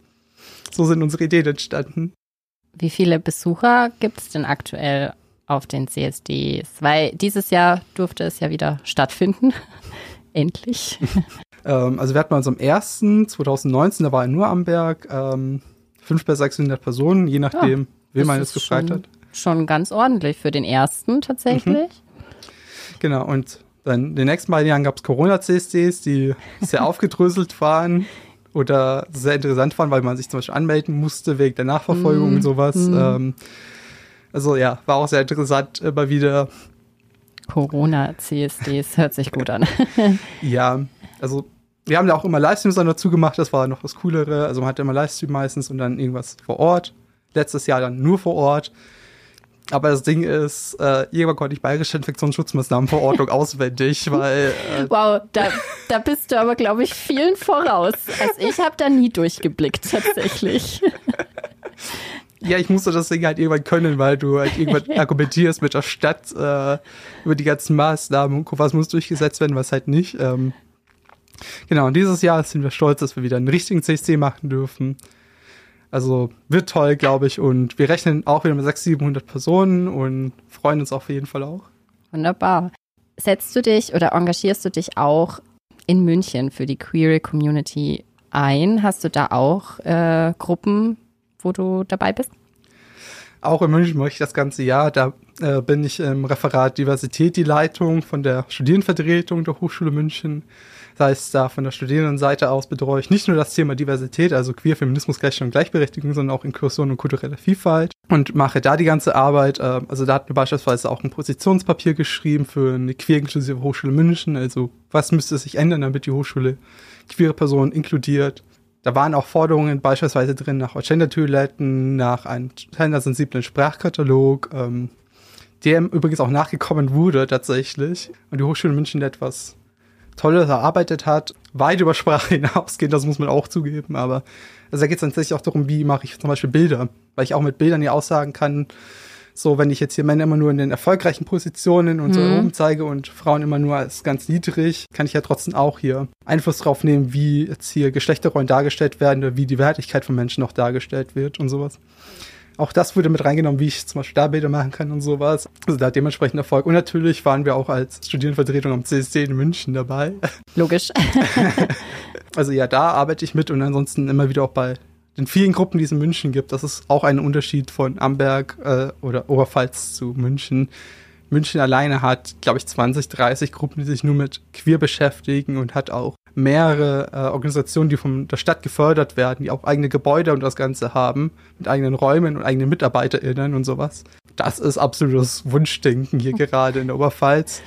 so sind unsere Ideen entstanden. Wie viele Besucher gibt es denn aktuell auf den CSDs? Weil dieses Jahr durfte es ja wieder stattfinden. Endlich. ähm, also wir hatten so am 1. 2019, da war in nur Amberg, ähm, 500 bis 600 Personen, je nachdem, ja, wen man jetzt gefragt schon, hat. Schon ganz ordentlich für den ersten tatsächlich. Mhm. Genau, und dann in den nächsten beiden Jahren gab es Corona-CSDs, die sehr aufgedröselt waren oder sehr interessant waren, weil man sich zum Beispiel anmelden musste wegen der Nachverfolgung mm, und sowas. Mm. Also ja, war auch sehr interessant, immer wieder. Corona-CSDs hört sich gut an. ja, also wir haben ja auch immer Livestreams dann dazu gemacht, das war noch das Coolere. Also man hatte immer Livestream meistens und dann irgendwas vor Ort. Letztes Jahr dann nur vor Ort. Aber das Ding ist, äh, irgendwann konnte ich bayerische Infektionsschutzmaßnahmenverordnung auswendig, weil. Äh, wow, da, da bist du aber, glaube ich, vielen voraus. Also ich habe da nie durchgeblickt, tatsächlich. ja, ich musste das Ding halt irgendwann können, weil du halt irgendwann argumentierst mit der Stadt äh, über die ganzen Maßnahmen und was muss durchgesetzt werden, was halt nicht. Ähm, genau, und dieses Jahr sind wir stolz, dass wir wieder einen richtigen CSC machen dürfen. Also wird toll, glaube ich. Und wir rechnen auch wieder mit 600, 700 Personen und freuen uns auf jeden Fall auch. Wunderbar. Setzt du dich oder engagierst du dich auch in München für die Queer Community ein? Hast du da auch äh, Gruppen, wo du dabei bist? Auch in München mache ich das ganze Jahr. Da äh, bin ich im Referat Diversität die Leitung von der Studierendenvertretung der Hochschule München. Das heißt, da von der Studierendenseite aus betreue ich nicht nur das Thema Diversität, also Queer, Feminismus, Gleichstellung und Gleichberechtigung, sondern auch Inklusion und kulturelle Vielfalt und mache da die ganze Arbeit. Äh, also da hatten wir beispielsweise auch ein Positionspapier geschrieben für eine queer-inklusive Hochschule München. Also was müsste sich ändern, damit die Hochschule queere Personen inkludiert. Da waren auch Forderungen beispielsweise drin nach Gender-Toiletten, nach einem gendersensiblen Sprachkatalog, ähm, dem übrigens auch nachgekommen wurde tatsächlich. Und die Hochschule München etwas Tolles erarbeitet hat, weit über Sprache hinausgehen, das muss man auch zugeben, aber also da geht es tatsächlich auch darum, wie mache ich zum Beispiel Bilder, weil ich auch mit Bildern ja aussagen kann, so wenn ich jetzt hier Männer immer nur in den erfolgreichen Positionen und mhm. so oben zeige und Frauen immer nur als ganz niedrig, kann ich ja trotzdem auch hier Einfluss drauf nehmen, wie jetzt hier Geschlechterrollen dargestellt werden oder wie die Wertigkeit von Menschen auch dargestellt wird und sowas. Auch das wurde mit reingenommen, wie ich zum Beispiel da Bilder machen kann und sowas. Also da dementsprechend Erfolg. Und natürlich waren wir auch als Studierendenvertretung am CSD in München dabei. Logisch. also ja, da arbeite ich mit und ansonsten immer wieder auch bei den vielen Gruppen, die es in München gibt. Das ist auch ein Unterschied von Amberg äh, oder Oberpfalz zu München. München alleine hat, glaube ich, 20, 30 Gruppen, die sich nur mit Queer beschäftigen und hat auch mehrere äh, Organisationen, die von der Stadt gefördert werden, die auch eigene Gebäude und das Ganze haben, mit eigenen Räumen und eigenen MitarbeiterInnen und sowas. Das ist absolutes Wunschdenken hier gerade in der Oberpfalz.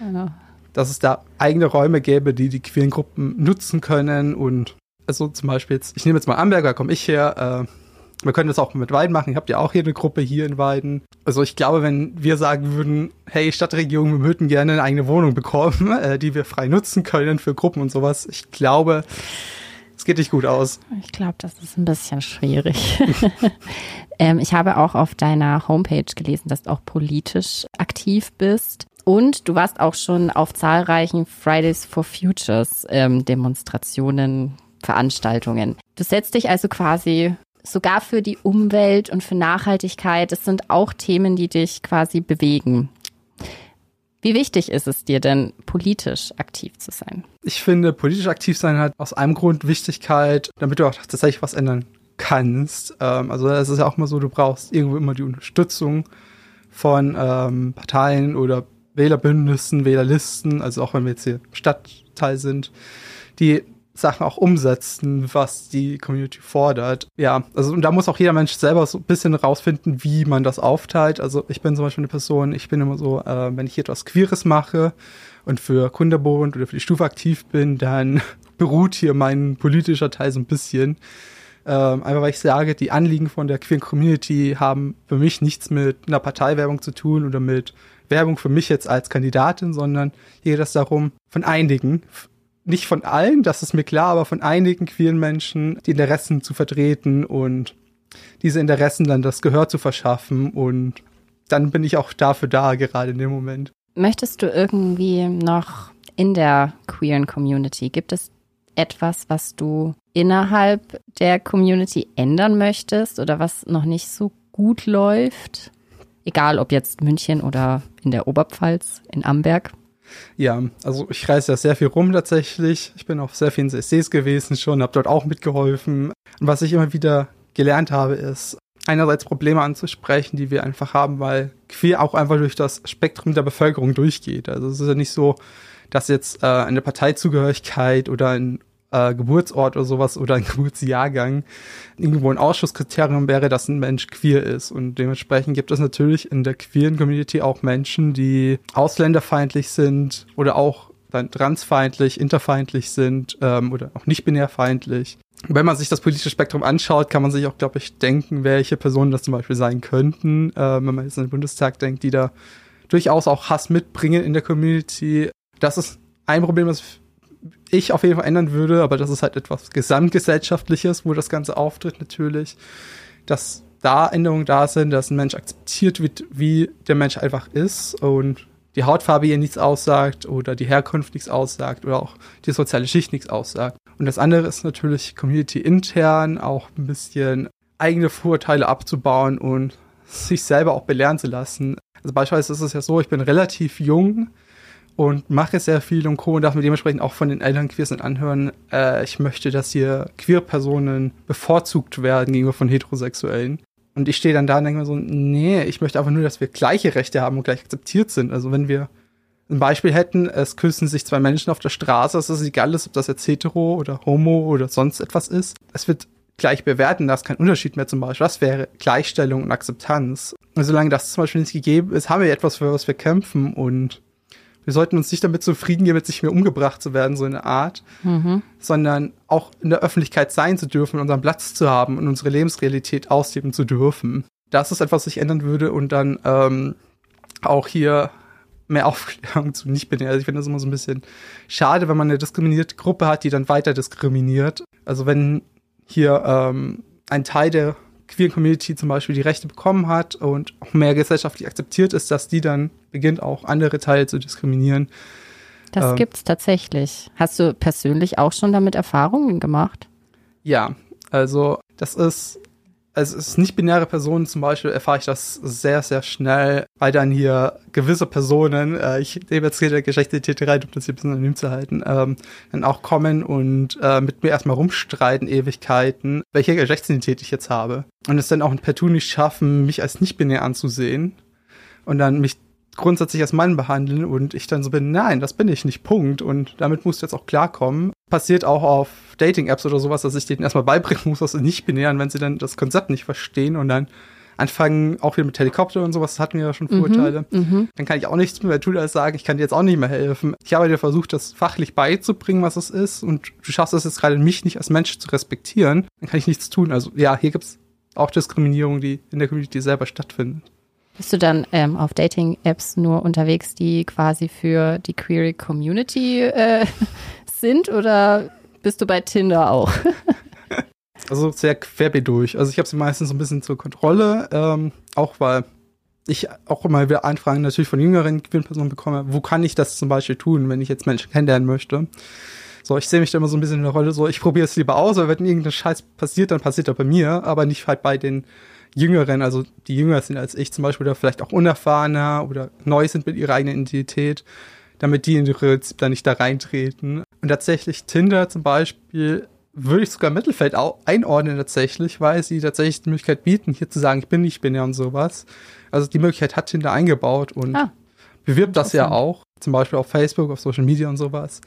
Ja. Dass es da eigene Räume gäbe, die die queeren Gruppen nutzen können und also zum Beispiel jetzt, ich nehme jetzt mal Amberger, komme ich her, äh, wir können das auch mit Weiden machen. Ihr habt ja auch hier eine Gruppe hier in Weiden. Also ich glaube, wenn wir sagen würden, hey Stadtregierung, wir würden gerne eine eigene Wohnung bekommen, äh, die wir frei nutzen können für Gruppen und sowas, ich glaube, geht nicht gut aus. Ich glaube, das ist ein bisschen schwierig. ähm, ich habe auch auf deiner Homepage gelesen, dass du auch politisch aktiv bist. Und du warst auch schon auf zahlreichen Fridays for Futures ähm, Demonstrationen, Veranstaltungen. Du setzt dich also quasi sogar für die Umwelt und für Nachhaltigkeit. Das sind auch Themen, die dich quasi bewegen. Wie wichtig ist es dir denn, politisch aktiv zu sein? Ich finde, politisch aktiv sein hat aus einem Grund Wichtigkeit, damit du auch tatsächlich was ändern kannst. Ähm, also es ist ja auch immer so, du brauchst irgendwo immer die Unterstützung von ähm, Parteien oder Wählerbündnissen, Wählerlisten, also auch wenn wir jetzt hier Stadtteil sind, die Sachen auch umsetzen, was die Community fordert. Ja, also und da muss auch jeder Mensch selber so ein bisschen rausfinden, wie man das aufteilt. Also ich bin zum Beispiel eine Person, ich bin immer so, äh, wenn ich etwas Queeres mache und für Kunderbund oder für die Stufe aktiv bin, dann beruht hier mein politischer Teil so ein bisschen. Ähm, einfach weil ich sage, die Anliegen von der queeren Community haben für mich nichts mit einer Parteiwerbung zu tun oder mit Werbung für mich jetzt als Kandidatin, sondern hier geht es darum, von einigen nicht von allen, das ist mir klar, aber von einigen queeren Menschen die Interessen zu vertreten und diese Interessen dann das Gehör zu verschaffen und dann bin ich auch dafür da, gerade in dem Moment. Möchtest du irgendwie noch in der queeren Community, gibt es etwas, was du innerhalb der Community ändern möchtest oder was noch nicht so gut läuft? Egal ob jetzt München oder in der Oberpfalz, in Amberg. Ja, also ich reise ja sehr viel rum tatsächlich. Ich bin auf sehr vielen CSCs gewesen schon, habe dort auch mitgeholfen. Und was ich immer wieder gelernt habe, ist einerseits Probleme anzusprechen, die wir einfach haben, weil queer auch einfach durch das Spektrum der Bevölkerung durchgeht. Also es ist ja nicht so, dass jetzt äh, eine Parteizugehörigkeit oder ein äh, Geburtsort oder sowas oder ein Geburtsjahrgang irgendwo ein Ausschusskriterium wäre, dass ein Mensch queer ist. Und dementsprechend gibt es natürlich in der queeren Community auch Menschen, die ausländerfeindlich sind oder auch dann transfeindlich, interfeindlich sind ähm, oder auch nicht binärfeindlich. Wenn man sich das politische Spektrum anschaut, kann man sich auch, glaube ich, denken, welche Personen das zum Beispiel sein könnten. Äh, wenn man jetzt an den Bundestag denkt, die da durchaus auch Hass mitbringen in der Community. Das ist ein Problem, das ich auf jeden Fall ändern würde, aber das ist halt etwas Gesamtgesellschaftliches, wo das Ganze auftritt natürlich, dass da Änderungen da sind, dass ein Mensch akzeptiert wird, wie der Mensch einfach ist und die Hautfarbe hier nichts aussagt oder die Herkunft nichts aussagt oder auch die soziale Schicht nichts aussagt. Und das andere ist natürlich Community intern auch ein bisschen eigene Vorurteile abzubauen und sich selber auch belehren zu lassen. Also beispielsweise ist es ja so, ich bin relativ jung, und mache sehr viel und Co. und darf mir dementsprechend auch von den Eltern queer sind anhören, äh, ich möchte, dass hier Queer-Personen bevorzugt werden gegenüber von Heterosexuellen. Und ich stehe dann da und denke mir so, nee, ich möchte einfach nur, dass wir gleiche Rechte haben und gleich akzeptiert sind. Also wenn wir ein Beispiel hätten, es küssen sich zwei Menschen auf der Straße, es ist egal ob das jetzt hetero oder homo oder sonst etwas ist. Es wird gleich bewerten, da ist kein Unterschied mehr zum Beispiel. Das wäre Gleichstellung und Akzeptanz. Und solange das zum Beispiel nicht gegeben ist, haben wir etwas, für was wir kämpfen und wir sollten uns nicht damit zufrieden geben, mit sich mehr umgebracht zu werden, so eine Art, mhm. sondern auch in der Öffentlichkeit sein zu dürfen, unseren Platz zu haben und unsere Lebensrealität ausleben zu dürfen. Das ist etwas, was sich ändern würde und dann ähm, auch hier mehr Aufklärung zu nicht binär. Also ich finde das immer so ein bisschen schade, wenn man eine diskriminierte Gruppe hat, die dann weiter diskriminiert. Also wenn hier ähm, ein Teil der queer Community zum Beispiel die Rechte bekommen hat und auch mehr gesellschaftlich akzeptiert ist, dass die dann beginnt, auch andere Teile zu diskriminieren. Das ähm, gibt's tatsächlich. Hast du persönlich auch schon damit Erfahrungen gemacht? Ja, also das ist ist nicht-binäre Personen zum Beispiel, erfahre ich das sehr, sehr schnell, weil dann hier gewisse Personen, äh, ich nehme jetzt hier Geschlechtsidentität rein, um das hier ein bisschen anonym zu halten, ähm, dann auch kommen und äh, mit mir erstmal rumstreiten, Ewigkeiten, welche Geschlechtsidentität ich jetzt habe. Und es dann auch per Tu nicht schaffen, mich als nicht-binär anzusehen und dann mich grundsätzlich als Mann behandeln und ich dann so bin, nein, das bin ich nicht, Punkt. Und damit musst du jetzt auch klarkommen. Passiert auch auf Dating-Apps oder sowas, dass ich denen erstmal beibringen muss, was sie nicht binären, wenn sie dann das Konzept nicht verstehen und dann anfangen, auch wieder mit Helikopter und sowas, das hatten wir ja schon mhm, Vorurteile. Mhm, dann kann ich auch nichts mehr tun als sagen, ich kann dir jetzt auch nicht mehr helfen. Ich habe dir versucht, das fachlich beizubringen, was es ist, und du schaffst es jetzt gerade, mich nicht als Mensch zu respektieren, dann kann ich nichts tun. Also ja, hier gibt's auch Diskriminierung, die in der Community selber stattfindet. Bist du dann ähm, auf Dating-Apps nur unterwegs, die query für die Query Community äh, sind oder bist du bei Tinder auch? Also sehr querbeet durch. Also ich habe sie meistens so ein bisschen zur Kontrolle, ähm, auch weil ich auch immer wieder Anfragen natürlich von jüngeren Gewinnpersonen bekomme, wo kann ich das zum Beispiel tun, wenn ich jetzt Menschen kennenlernen möchte. So, ich sehe mich da immer so ein bisschen in der Rolle, so ich probiere es lieber aus, weil wenn irgendein Scheiß passiert, dann passiert er bei mir, aber nicht halt bei den Jüngeren, also die jünger sind als ich zum Beispiel, oder vielleicht auch unerfahrener oder neu sind mit ihrer eigenen Identität, damit die in die Prinzip da nicht da reintreten. Und tatsächlich Tinder zum Beispiel würde ich sogar Mittelfeld einordnen tatsächlich, weil sie tatsächlich die Möglichkeit bieten, hier zu sagen, ich bin nicht binär und sowas. Also die Möglichkeit hat Tinder eingebaut und ah, bewirbt das ja auch, zum Beispiel auf Facebook, auf Social Media und sowas.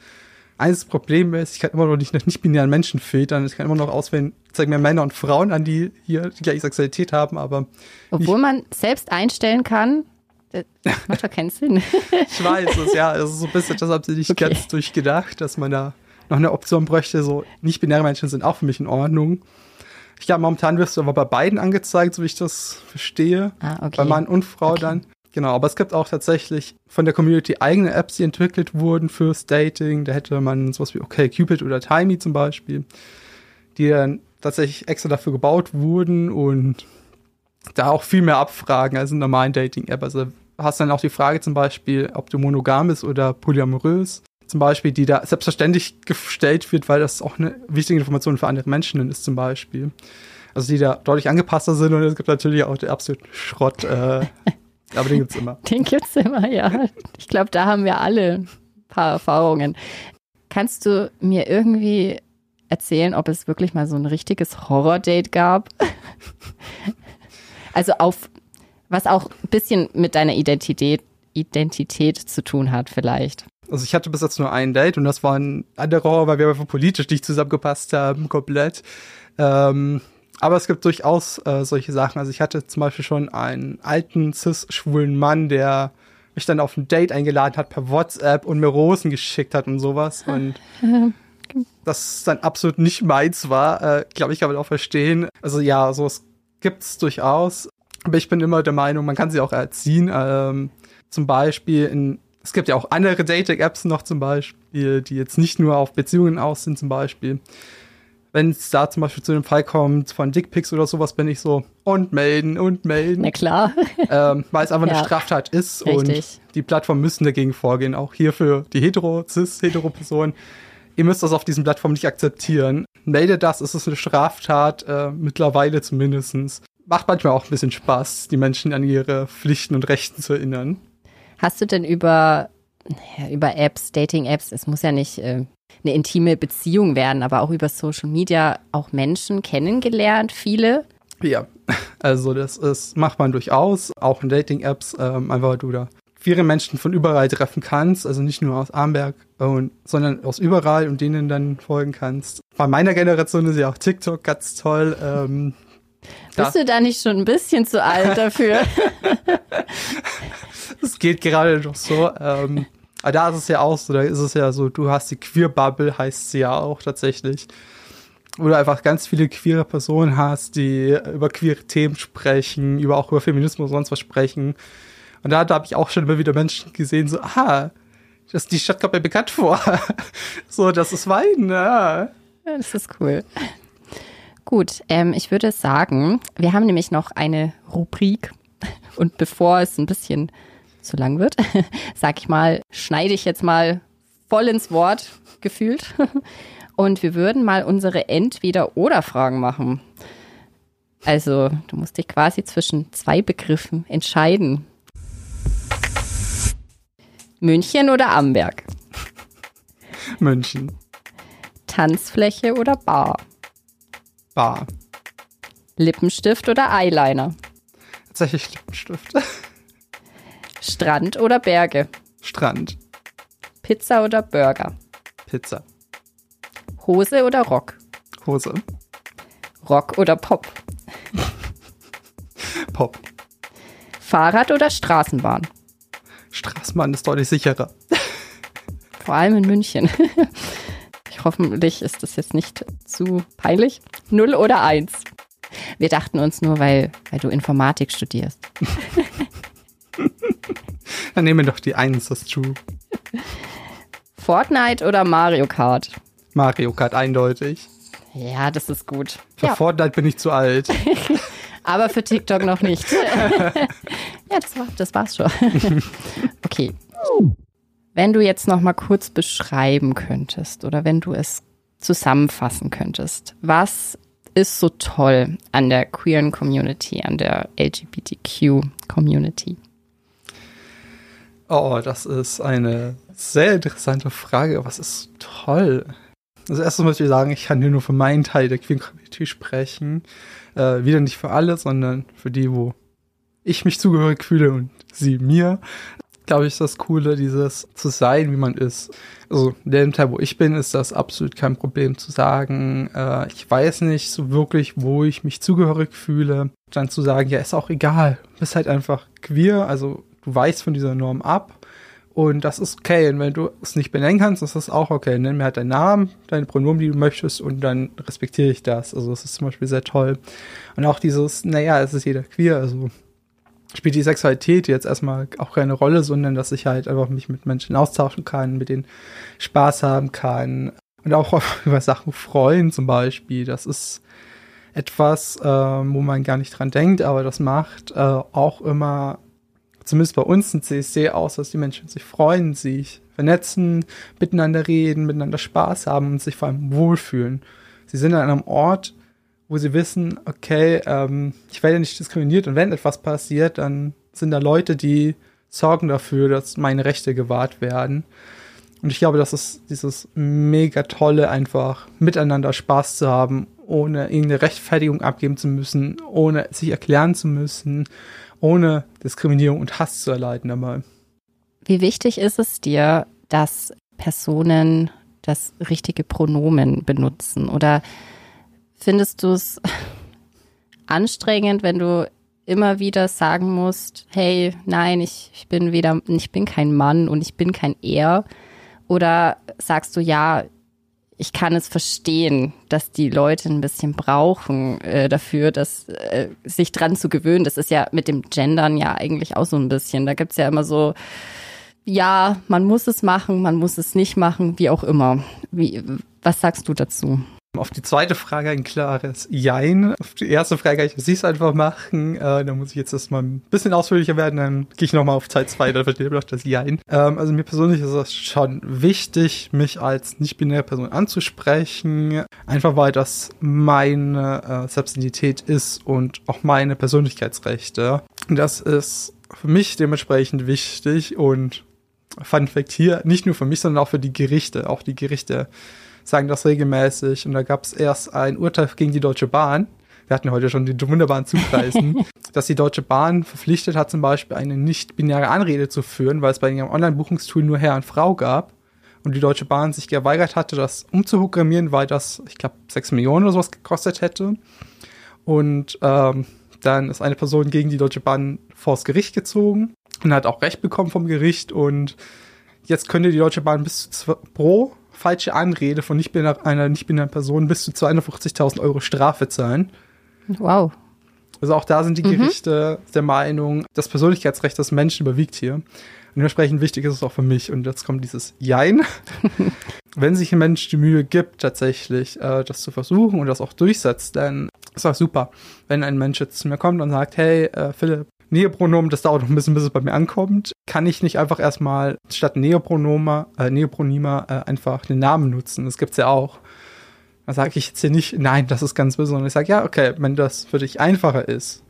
Eines Problem ist, ich kann immer noch nicht nach nicht-binären Menschen filtern. Ich kann immer noch auswählen, zeigen mir Männer und Frauen an, die hier die gleiche Sexualität haben, aber. Obwohl man selbst einstellen kann, das macht doch keinen Sinn. ich weiß es, ja. Also so ein bisschen, das haben sie nicht okay. ganz durchgedacht, dass man da noch eine Option bräuchte. So nicht-binäre Menschen sind auch für mich in Ordnung. Ich glaube, momentan wirst du aber bei beiden angezeigt, so wie ich das verstehe. Ah, okay. Bei Mann und Frau okay. dann. Genau, aber es gibt auch tatsächlich von der Community eigene Apps, die entwickelt wurden fürs Dating. Da hätte man sowas wie OkCupid oder Timey zum Beispiel, die dann tatsächlich extra dafür gebaut wurden und da auch viel mehr abfragen als in einer normalen Dating-App. Also hast dann auch die Frage zum Beispiel, ob du monogam bist oder polyamorös zum Beispiel, die da selbstverständlich gestellt wird, weil das auch eine wichtige Information für andere Menschen ist zum Beispiel. Also die da deutlich angepasster sind und es gibt natürlich auch den absoluten Schrott, äh, aber den gibt's immer. Den gibt's immer, ja. Ich glaube, da haben wir alle ein paar Erfahrungen. Kannst du mir irgendwie erzählen, ob es wirklich mal so ein richtiges Horror-Date gab? also auf, was auch ein bisschen mit deiner Identität, Identität zu tun hat vielleicht. Also ich hatte bis jetzt nur ein Date und das war ein anderer Horror, weil wir einfach politisch nicht zusammengepasst haben, komplett. Ähm, aber es gibt durchaus äh, solche Sachen. Also ich hatte zum Beispiel schon einen alten cis-schwulen Mann, der mich dann auf ein Date eingeladen hat per WhatsApp und mir Rosen geschickt hat und sowas. Und das dann absolut nicht meins war, äh, glaube ich, kann man auch verstehen. Also ja, sowas gibt's durchaus. Aber ich bin immer der Meinung, man kann sie auch erziehen. Ähm, zum Beispiel in es gibt ja auch andere Dating-Apps noch zum Beispiel, die jetzt nicht nur auf Beziehungen aus sind zum Beispiel. Wenn es da zum Beispiel zu dem Fall kommt von Dickpics oder sowas, bin ich so und melden und melden. Na klar. Ähm, weil es einfach ja. eine Straftat ist Richtig. und die Plattformen müssen dagegen vorgehen. Auch hier für die hetero, cis-hetero-Personen. Ihr müsst das auf diesen Plattformen nicht akzeptieren. Melde das, es ist eine Straftat, äh, mittlerweile zumindest. Macht manchmal auch ein bisschen Spaß, die Menschen an ihre Pflichten und Rechten zu erinnern. Hast du denn über, über Apps, Dating-Apps, es muss ja nicht äh, eine intime Beziehung werden, aber auch über Social Media auch Menschen kennengelernt, viele? Ja, also das ist, macht man durchaus, auch in Dating-Apps, ähm, einfach weil du da viele Menschen von überall treffen kannst, also nicht nur aus Amberg, und, sondern aus überall und denen dann folgen kannst. Bei meiner Generation ist ja auch TikTok ganz toll. Ähm, Bist du da nicht schon ein bisschen zu alt dafür? Es geht gerade noch so. Ähm, aber da ist es ja auch so, da ist es ja so, du hast die Queer-Bubble, heißt sie ja auch tatsächlich. Wo du einfach ganz viele queere Personen hast, die über queere Themen sprechen, über auch über Feminismus und sonst was sprechen. Und da, da habe ich auch schon immer wieder Menschen gesehen, so, ah, das, die Stadt kommt mir bekannt vor. so, das ist Wein, ja. ja. Das ist cool. Gut, ähm, ich würde sagen, wir haben nämlich noch eine Rubrik. Und bevor es ein bisschen zu lang wird, sag ich mal, schneide ich jetzt mal voll ins Wort gefühlt. Und wir würden mal unsere Entweder-Oder-Fragen machen. Also, du musst dich quasi zwischen zwei Begriffen entscheiden. München oder Amberg? München. Tanzfläche oder Bar? Bar. Lippenstift oder Eyeliner? Tatsächlich Lippenstift. Strand oder Berge? Strand. Pizza oder Burger? Pizza. Hose oder Rock? Hose. Rock oder Pop? Pop. Fahrrad oder Straßenbahn? Straßenbahn ist deutlich sicherer. Vor allem in München. Ich hoffentlich ist das jetzt nicht zu peinlich. Null oder eins? Wir dachten uns nur, weil, weil du Informatik studierst. Dann nehmen wir doch die Eins, das ist true. Fortnite oder Mario Kart? Mario Kart eindeutig. Ja, das ist gut. Für ja. Fortnite bin ich zu alt. Aber für TikTok noch nicht. ja, das, war, das war's schon. okay. Wenn du jetzt noch mal kurz beschreiben könntest oder wenn du es zusammenfassen könntest, was ist so toll an der queeren Community, an der LGBTQ Community? Oh, das ist eine sehr interessante Frage. Was ist toll? Also erstens möchte ich sagen, ich kann hier nur für meinen Teil der Queer Community sprechen. Äh, wieder nicht für alle, sondern für die, wo ich mich zugehörig fühle und sie mir. Glaube ich, das Coole, dieses zu sein, wie man ist. Also in dem Teil, wo ich bin, ist das absolut kein Problem zu sagen, äh, ich weiß nicht so wirklich, wo ich mich zugehörig fühle. Dann zu sagen, ja, ist auch egal. Du bist halt einfach queer, also du weichst von dieser Norm ab. Und das ist okay. Und wenn du es nicht benennen kannst, ist das auch okay. Nenn mir halt deinen Namen, deine Pronomen, die du möchtest, und dann respektiere ich das. Also, das ist zum Beispiel sehr toll. Und auch dieses, naja, es ist jeder queer. Also, spielt die Sexualität jetzt erstmal auch keine Rolle, sondern dass ich halt einfach mich mit Menschen austauschen kann, mit denen Spaß haben kann. Und auch über Sachen freuen zum Beispiel. Das ist etwas, äh, wo man gar nicht dran denkt, aber das macht äh, auch immer zumindest bei uns ein CSD aus, dass die Menschen sich freuen, sich vernetzen, miteinander reden, miteinander Spaß haben und sich vor allem wohlfühlen. Sie sind an einem Ort, wo sie wissen, okay, ähm, ich werde nicht diskriminiert und wenn etwas passiert, dann sind da Leute, die sorgen dafür, dass meine Rechte gewahrt werden. Und ich glaube, das ist dieses mega tolle, einfach miteinander Spaß zu haben, ohne irgendeine Rechtfertigung abgeben zu müssen, ohne sich erklären zu müssen, ohne Diskriminierung und Hass zu erleiden einmal. Wie wichtig ist es dir, dass Personen das richtige Pronomen benutzen? Oder findest du es anstrengend, wenn du immer wieder sagen musst, hey, nein, ich, ich bin weder, ich bin kein Mann und ich bin kein Er? Oder sagst du, ja, ich kann es verstehen, dass die Leute ein bisschen brauchen äh, dafür, dass äh, sich dran zu gewöhnen. Das ist ja mit dem Gendern ja eigentlich auch so ein bisschen. Da gibt's ja immer so, ja, man muss es machen, man muss es nicht machen, wie auch immer. Wie, was sagst du dazu? Auf die zweite Frage ein klares Jein. Auf die erste Frage ich es einfach machen. Äh, da muss ich jetzt erstmal ein bisschen ausführlicher werden, dann gehe ich nochmal auf Teil 2, da versteht noch das Jein. Ähm, also mir persönlich ist es schon wichtig, mich als nicht-binäre Person anzusprechen. Einfach weil das meine äh, Selbstidentität ist und auch meine Persönlichkeitsrechte. Das ist für mich dementsprechend wichtig und Fun Fact hier, nicht nur für mich, sondern auch für die Gerichte. Auch die Gerichte sagen das regelmäßig. Und da gab es erst ein Urteil gegen die Deutsche Bahn. Wir hatten heute schon die wunderbaren Zugreisen, dass die Deutsche Bahn verpflichtet hat, zum Beispiel eine nicht-binäre Anrede zu führen, weil es bei ihrem Online-Buchungstool nur Herr und Frau gab. Und die Deutsche Bahn sich geweigert hatte, das umzuprogrammieren, weil das, ich glaube, 6 Millionen oder sowas gekostet hätte. Und ähm, dann ist eine Person gegen die Deutsche Bahn vors Gericht gezogen und hat auch Recht bekommen vom Gericht. Und jetzt könnte die Deutsche Bahn bis zu pro falsche Anrede von nicht einer nicht-binären Person bis zu 250.000 Euro Strafe zahlen. Wow. Also auch da sind die Gerichte mhm. der Meinung, das Persönlichkeitsrecht des Menschen überwiegt hier. Und dementsprechend wichtig ist es auch für mich. Und jetzt kommt dieses Jein. Wenn sich ein Mensch die Mühe gibt, tatsächlich äh, das zu versuchen und das auch durchsetzt, dann ist das super. Wenn ein Mensch jetzt zu mir kommt und sagt, hey, äh, Philipp, Neopronomen, das dauert noch ein bisschen, bis es bei mir ankommt. Kann ich nicht einfach erstmal statt Neopronoma, äh, Neopronima äh, einfach den Namen nutzen? Das gibt's ja auch. Da sage ich jetzt hier nicht, nein, das ist ganz besonders. Ich sage, ja, okay, wenn das für dich einfacher ist,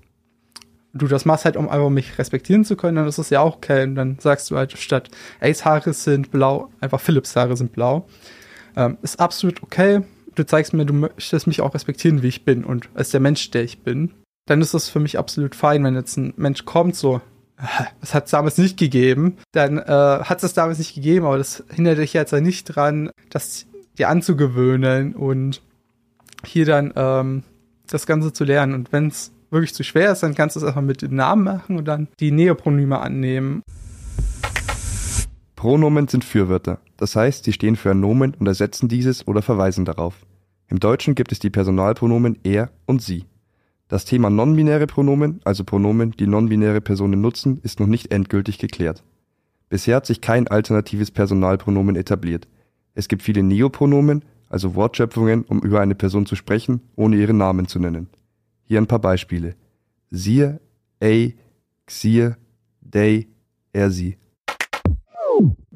du das machst halt, um einfach mich respektieren zu können, dann ist es ja auch okay. Und dann sagst du halt statt Ace Haare sind blau, einfach Philips Haare sind blau. Ähm, ist absolut okay. Du zeigst mir, du möchtest mich auch respektieren, wie ich bin und als der Mensch, der ich bin dann ist das für mich absolut fein, wenn jetzt ein Mensch kommt, so, das hat es damals nicht gegeben, dann äh, hat es damals nicht gegeben, aber das hindert dich jetzt ja nicht dran, das dir anzugewöhnen und hier dann ähm, das Ganze zu lernen. Und wenn es wirklich zu schwer ist, dann kannst du es erstmal mit dem Namen machen und dann die Neopronyme annehmen. Pronomen sind Fürwörter, das heißt, sie stehen für ein Nomen und ersetzen dieses oder verweisen darauf. Im Deutschen gibt es die Personalpronomen er und sie. Das Thema nonbinäre Pronomen, also Pronomen, die nonbinäre Personen nutzen, ist noch nicht endgültig geklärt. Bisher hat sich kein alternatives Personalpronomen etabliert. Es gibt viele Neopronomen, also Wortschöpfungen, um über eine Person zu sprechen, ohne ihren Namen zu nennen. Hier ein paar Beispiele. Siehe, ey, xir, they, er, sie.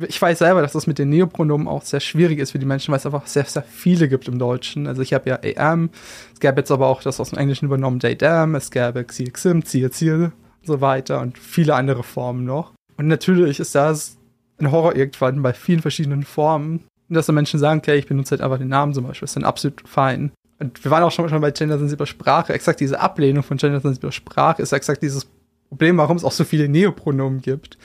Ich weiß selber, dass das mit den Neopronomen auch sehr schwierig ist für die Menschen, weil es einfach sehr, sehr viele gibt im Deutschen. Also ich habe ja am, es gäbe jetzt aber auch das aus dem Englischen übernommen, they, them, es gäbe xir, xim, zier und so weiter und viele andere Formen noch. Und natürlich ist das ein Horror irgendwann bei vielen verschiedenen Formen, dass so Menschen sagen, okay, ich benutze halt einfach den Namen zum Beispiel, ist dann absolut fein. Und wir waren auch schon, schon bei gendersensibler Sprache. Exakt diese Ablehnung von gendersensibler Sprache ist exakt dieses Problem, warum es auch so viele Neopronomen gibt.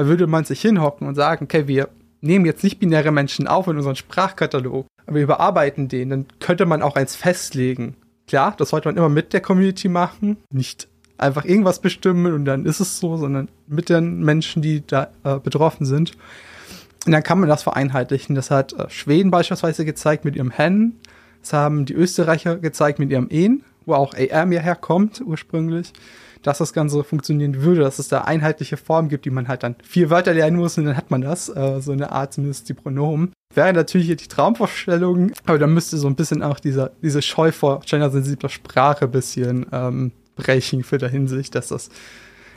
Da würde man sich hinhocken und sagen, okay, wir nehmen jetzt nicht binäre Menschen auf in unseren Sprachkatalog, aber wir überarbeiten den, dann könnte man auch eins festlegen. Klar, das sollte man immer mit der Community machen, nicht einfach irgendwas bestimmen und dann ist es so, sondern mit den Menschen, die da äh, betroffen sind. Und dann kann man das vereinheitlichen. Das hat äh, Schweden beispielsweise gezeigt mit ihrem Hen. Das haben die Österreicher gezeigt mit ihrem En, wo auch AM ja herkommt ursprünglich. Dass das Ganze funktionieren würde, dass es da einheitliche Formen gibt, die man halt dann vier Wörter lernen muss und dann hat man das. Äh, so eine Art zumindest die Pronomen. Wäre natürlich die Traumvorstellung, aber da müsste so ein bisschen auch dieser, diese Scheu vor gendersensibler Sprache ein bisschen ähm, brechen für der Hinsicht, dass das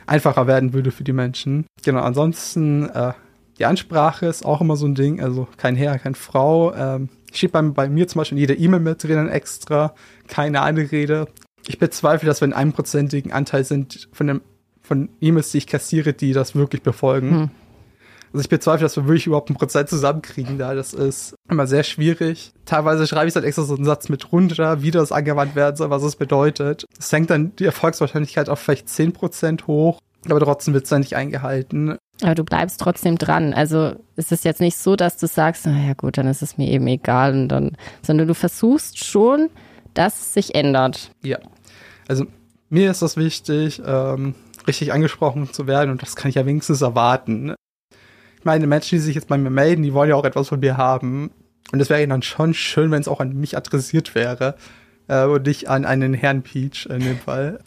einfacher werden würde für die Menschen. Genau, ansonsten äh, die Ansprache ist auch immer so ein Ding, also kein Herr, keine Frau. Ähm, steht bei, bei mir zum Beispiel in jeder E-Mail mit drinnen extra, keine Anrede. Ich bezweifle, dass wir einen einprozentigen Anteil sind von dem von E-Mails, die ich kassiere, die das wirklich befolgen. Hm. Also ich bezweifle, dass wir wirklich überhaupt einen Prozent zusammenkriegen da. Das ist immer sehr schwierig. Teilweise schreibe ich dann extra so einen Satz mit runter, wie das angewandt werden soll, was es bedeutet. Es senkt dann die Erfolgswahrscheinlichkeit auf vielleicht 10% hoch, aber trotzdem wird es dann nicht eingehalten. Aber du bleibst trotzdem dran. Also ist es jetzt nicht so, dass du sagst, naja gut, dann ist es mir eben egal und dann, sondern du versuchst schon, dass es sich ändert. Ja. Also mir ist das wichtig, ähm, richtig angesprochen zu werden und das kann ich ja wenigstens erwarten. Ich meine, Menschen, die sich jetzt bei mir melden, die wollen ja auch etwas von mir haben. Und es wäre dann schon schön, wenn es auch an mich adressiert wäre äh, und nicht an einen Herrn Peach in dem Fall.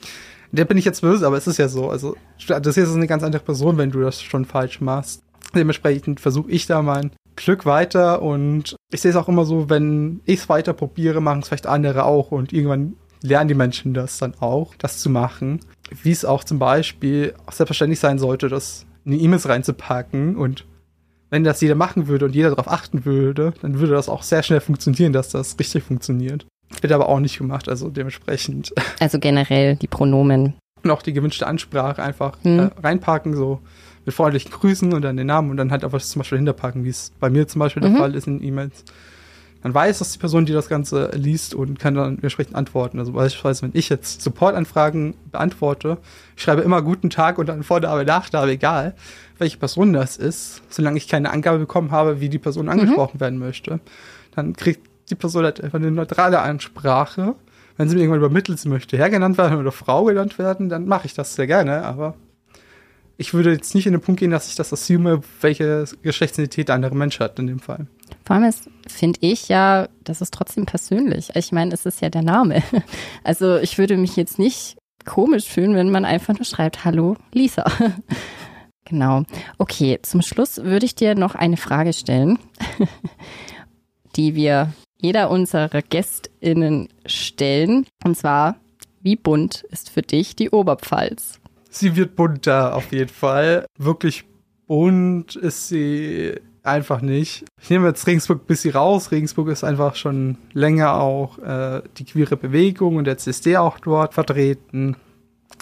Der bin ich jetzt böse, aber es ist ja so. Also, das ist eine ganz andere Person, wenn du das schon falsch machst. Dementsprechend versuche ich da mein Glück weiter und ich sehe es auch immer so, wenn ich es weiter probiere, machen es vielleicht andere auch und irgendwann lernen die Menschen das dann auch, das zu machen. Wie es auch zum Beispiel selbstverständlich sein sollte, das in die E-Mails reinzupacken und wenn das jeder machen würde und jeder darauf achten würde, dann würde das auch sehr schnell funktionieren, dass das richtig funktioniert. Wird aber auch nicht gemacht, also dementsprechend. Also generell die Pronomen. Und auch die gewünschte Ansprache einfach hm. äh, reinpacken, so mit freundlichen Grüßen und dann den Namen und dann halt einfach zum Beispiel hinterpacken, wie es bei mir zum Beispiel mhm. der Fall ist in E-Mails. Dann weiß das die Person, die das Ganze liest und kann dann entsprechend antworten. Also beispielsweise, wenn ich jetzt Supportanfragen beantworte, ich schreibe immer guten Tag und dann Vorname, Nachname, egal welche Person das ist, solange ich keine Angabe bekommen habe, wie die Person mhm. angesprochen mhm. werden möchte. Dann kriegt die Person halt einfach eine neutrale Ansprache. Wenn sie mir irgendwann übermittelt, sie möchte Herr genannt werden oder Frau genannt werden, dann mache ich das sehr gerne, aber ich würde jetzt nicht in den Punkt gehen, dass ich das assume, welche Geschlechtsidentität der andere Mensch hat in dem Fall. Vor allem finde ich ja, das ist trotzdem persönlich. Ich meine, es ist ja der Name. Also ich würde mich jetzt nicht komisch fühlen, wenn man einfach nur schreibt, hallo Lisa. Genau. Okay, zum Schluss würde ich dir noch eine Frage stellen, die wir jeder unserer GästInnen stellen. Und zwar, wie bunt ist für dich die Oberpfalz? Sie wird bunter auf jeden Fall. Wirklich bunt ist sie einfach nicht. Ich nehme jetzt Regensburg ein bisschen raus. Regensburg ist einfach schon länger auch äh, die queere Bewegung und der CSD auch dort vertreten.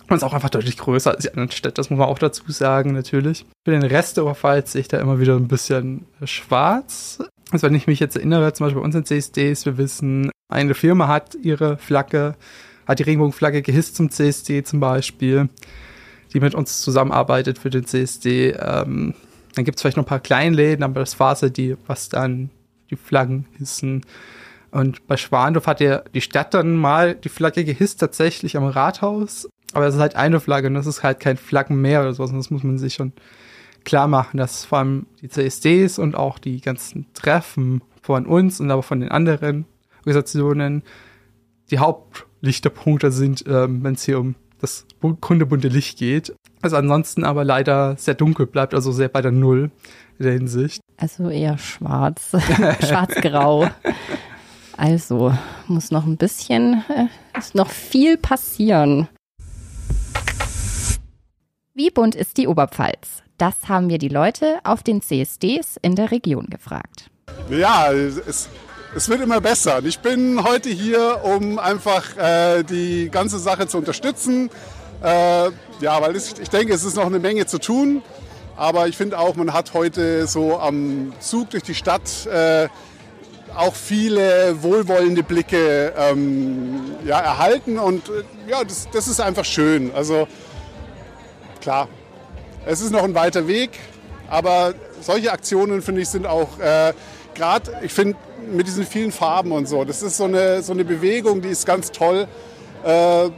Und ist auch einfach deutlich größer als die anderen Städte, das muss man auch dazu sagen, natürlich. Für den Rest der Oberpfalz sehe ich da immer wieder ein bisschen schwarz. Also wenn ich mich jetzt erinnere, zum Beispiel bei uns in CSDs, wir wissen, eine Firma hat ihre Flagge, hat die Regenbogenflagge gehisst zum CSD zum Beispiel, die mit uns zusammenarbeitet für den CSD. Ähm, dann gibt es vielleicht noch ein paar Kleinläden, aber das war so die, was dann die Flaggen hissen. Und bei Schwandorf hat ja die Stadt dann mal die Flagge gehisst, tatsächlich am Rathaus. Aber es ist halt eine Flagge und das ist halt kein Flaggenmeer oder sowas. Und das muss man sich schon klar machen, dass vor allem die CSDs und auch die ganzen Treffen von uns und aber von den anderen Organisationen die Hauptlichterpunkte sind, ähm, wenn es hier um das kundebunte Licht geht. Also ansonsten aber leider sehr dunkel bleibt, also sehr bei der Null in der Hinsicht. Also eher schwarz, schwarz-grau. Also muss noch ein bisschen, äh, ist noch viel passieren. Wie bunt ist die Oberpfalz? Das haben wir die Leute auf den CSDs in der Region gefragt. Ja, es, es wird immer besser. Ich bin heute hier, um einfach äh, die ganze Sache zu unterstützen. Äh, ja, weil es, ich denke, es ist noch eine Menge zu tun. Aber ich finde auch, man hat heute so am Zug durch die Stadt äh, auch viele wohlwollende Blicke ähm, ja, erhalten. Und äh, ja, das, das ist einfach schön. Also klar, es ist noch ein weiter Weg, aber solche Aktionen, finde ich, sind auch äh, gerade, ich finde, mit diesen vielen Farben und so, das ist so eine, so eine Bewegung, die ist ganz toll. Äh,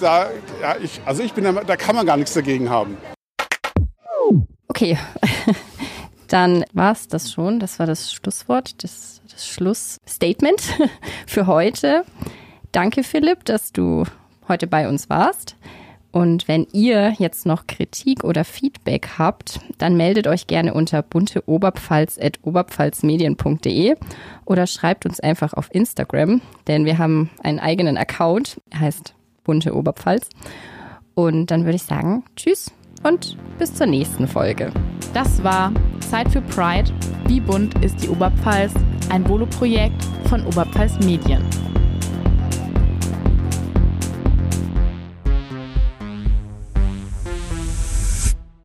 da, ja, ich, also ich bin da, da kann man gar nichts dagegen haben. Okay, dann war es das schon. Das war das Schlusswort, das, das Schlussstatement für heute. Danke, Philipp, dass du heute bei uns warst. Und wenn ihr jetzt noch Kritik oder Feedback habt, dann meldet euch gerne unter bunteoberpfalz.oberpfalzmedien.de oder schreibt uns einfach auf Instagram, denn wir haben einen eigenen Account, heißt Bunte Oberpfalz. Und dann würde ich sagen, tschüss und bis zur nächsten Folge. Das war Zeit für Pride. Wie bunt ist die Oberpfalz? Ein Volo-Projekt von Oberpfalz Medien.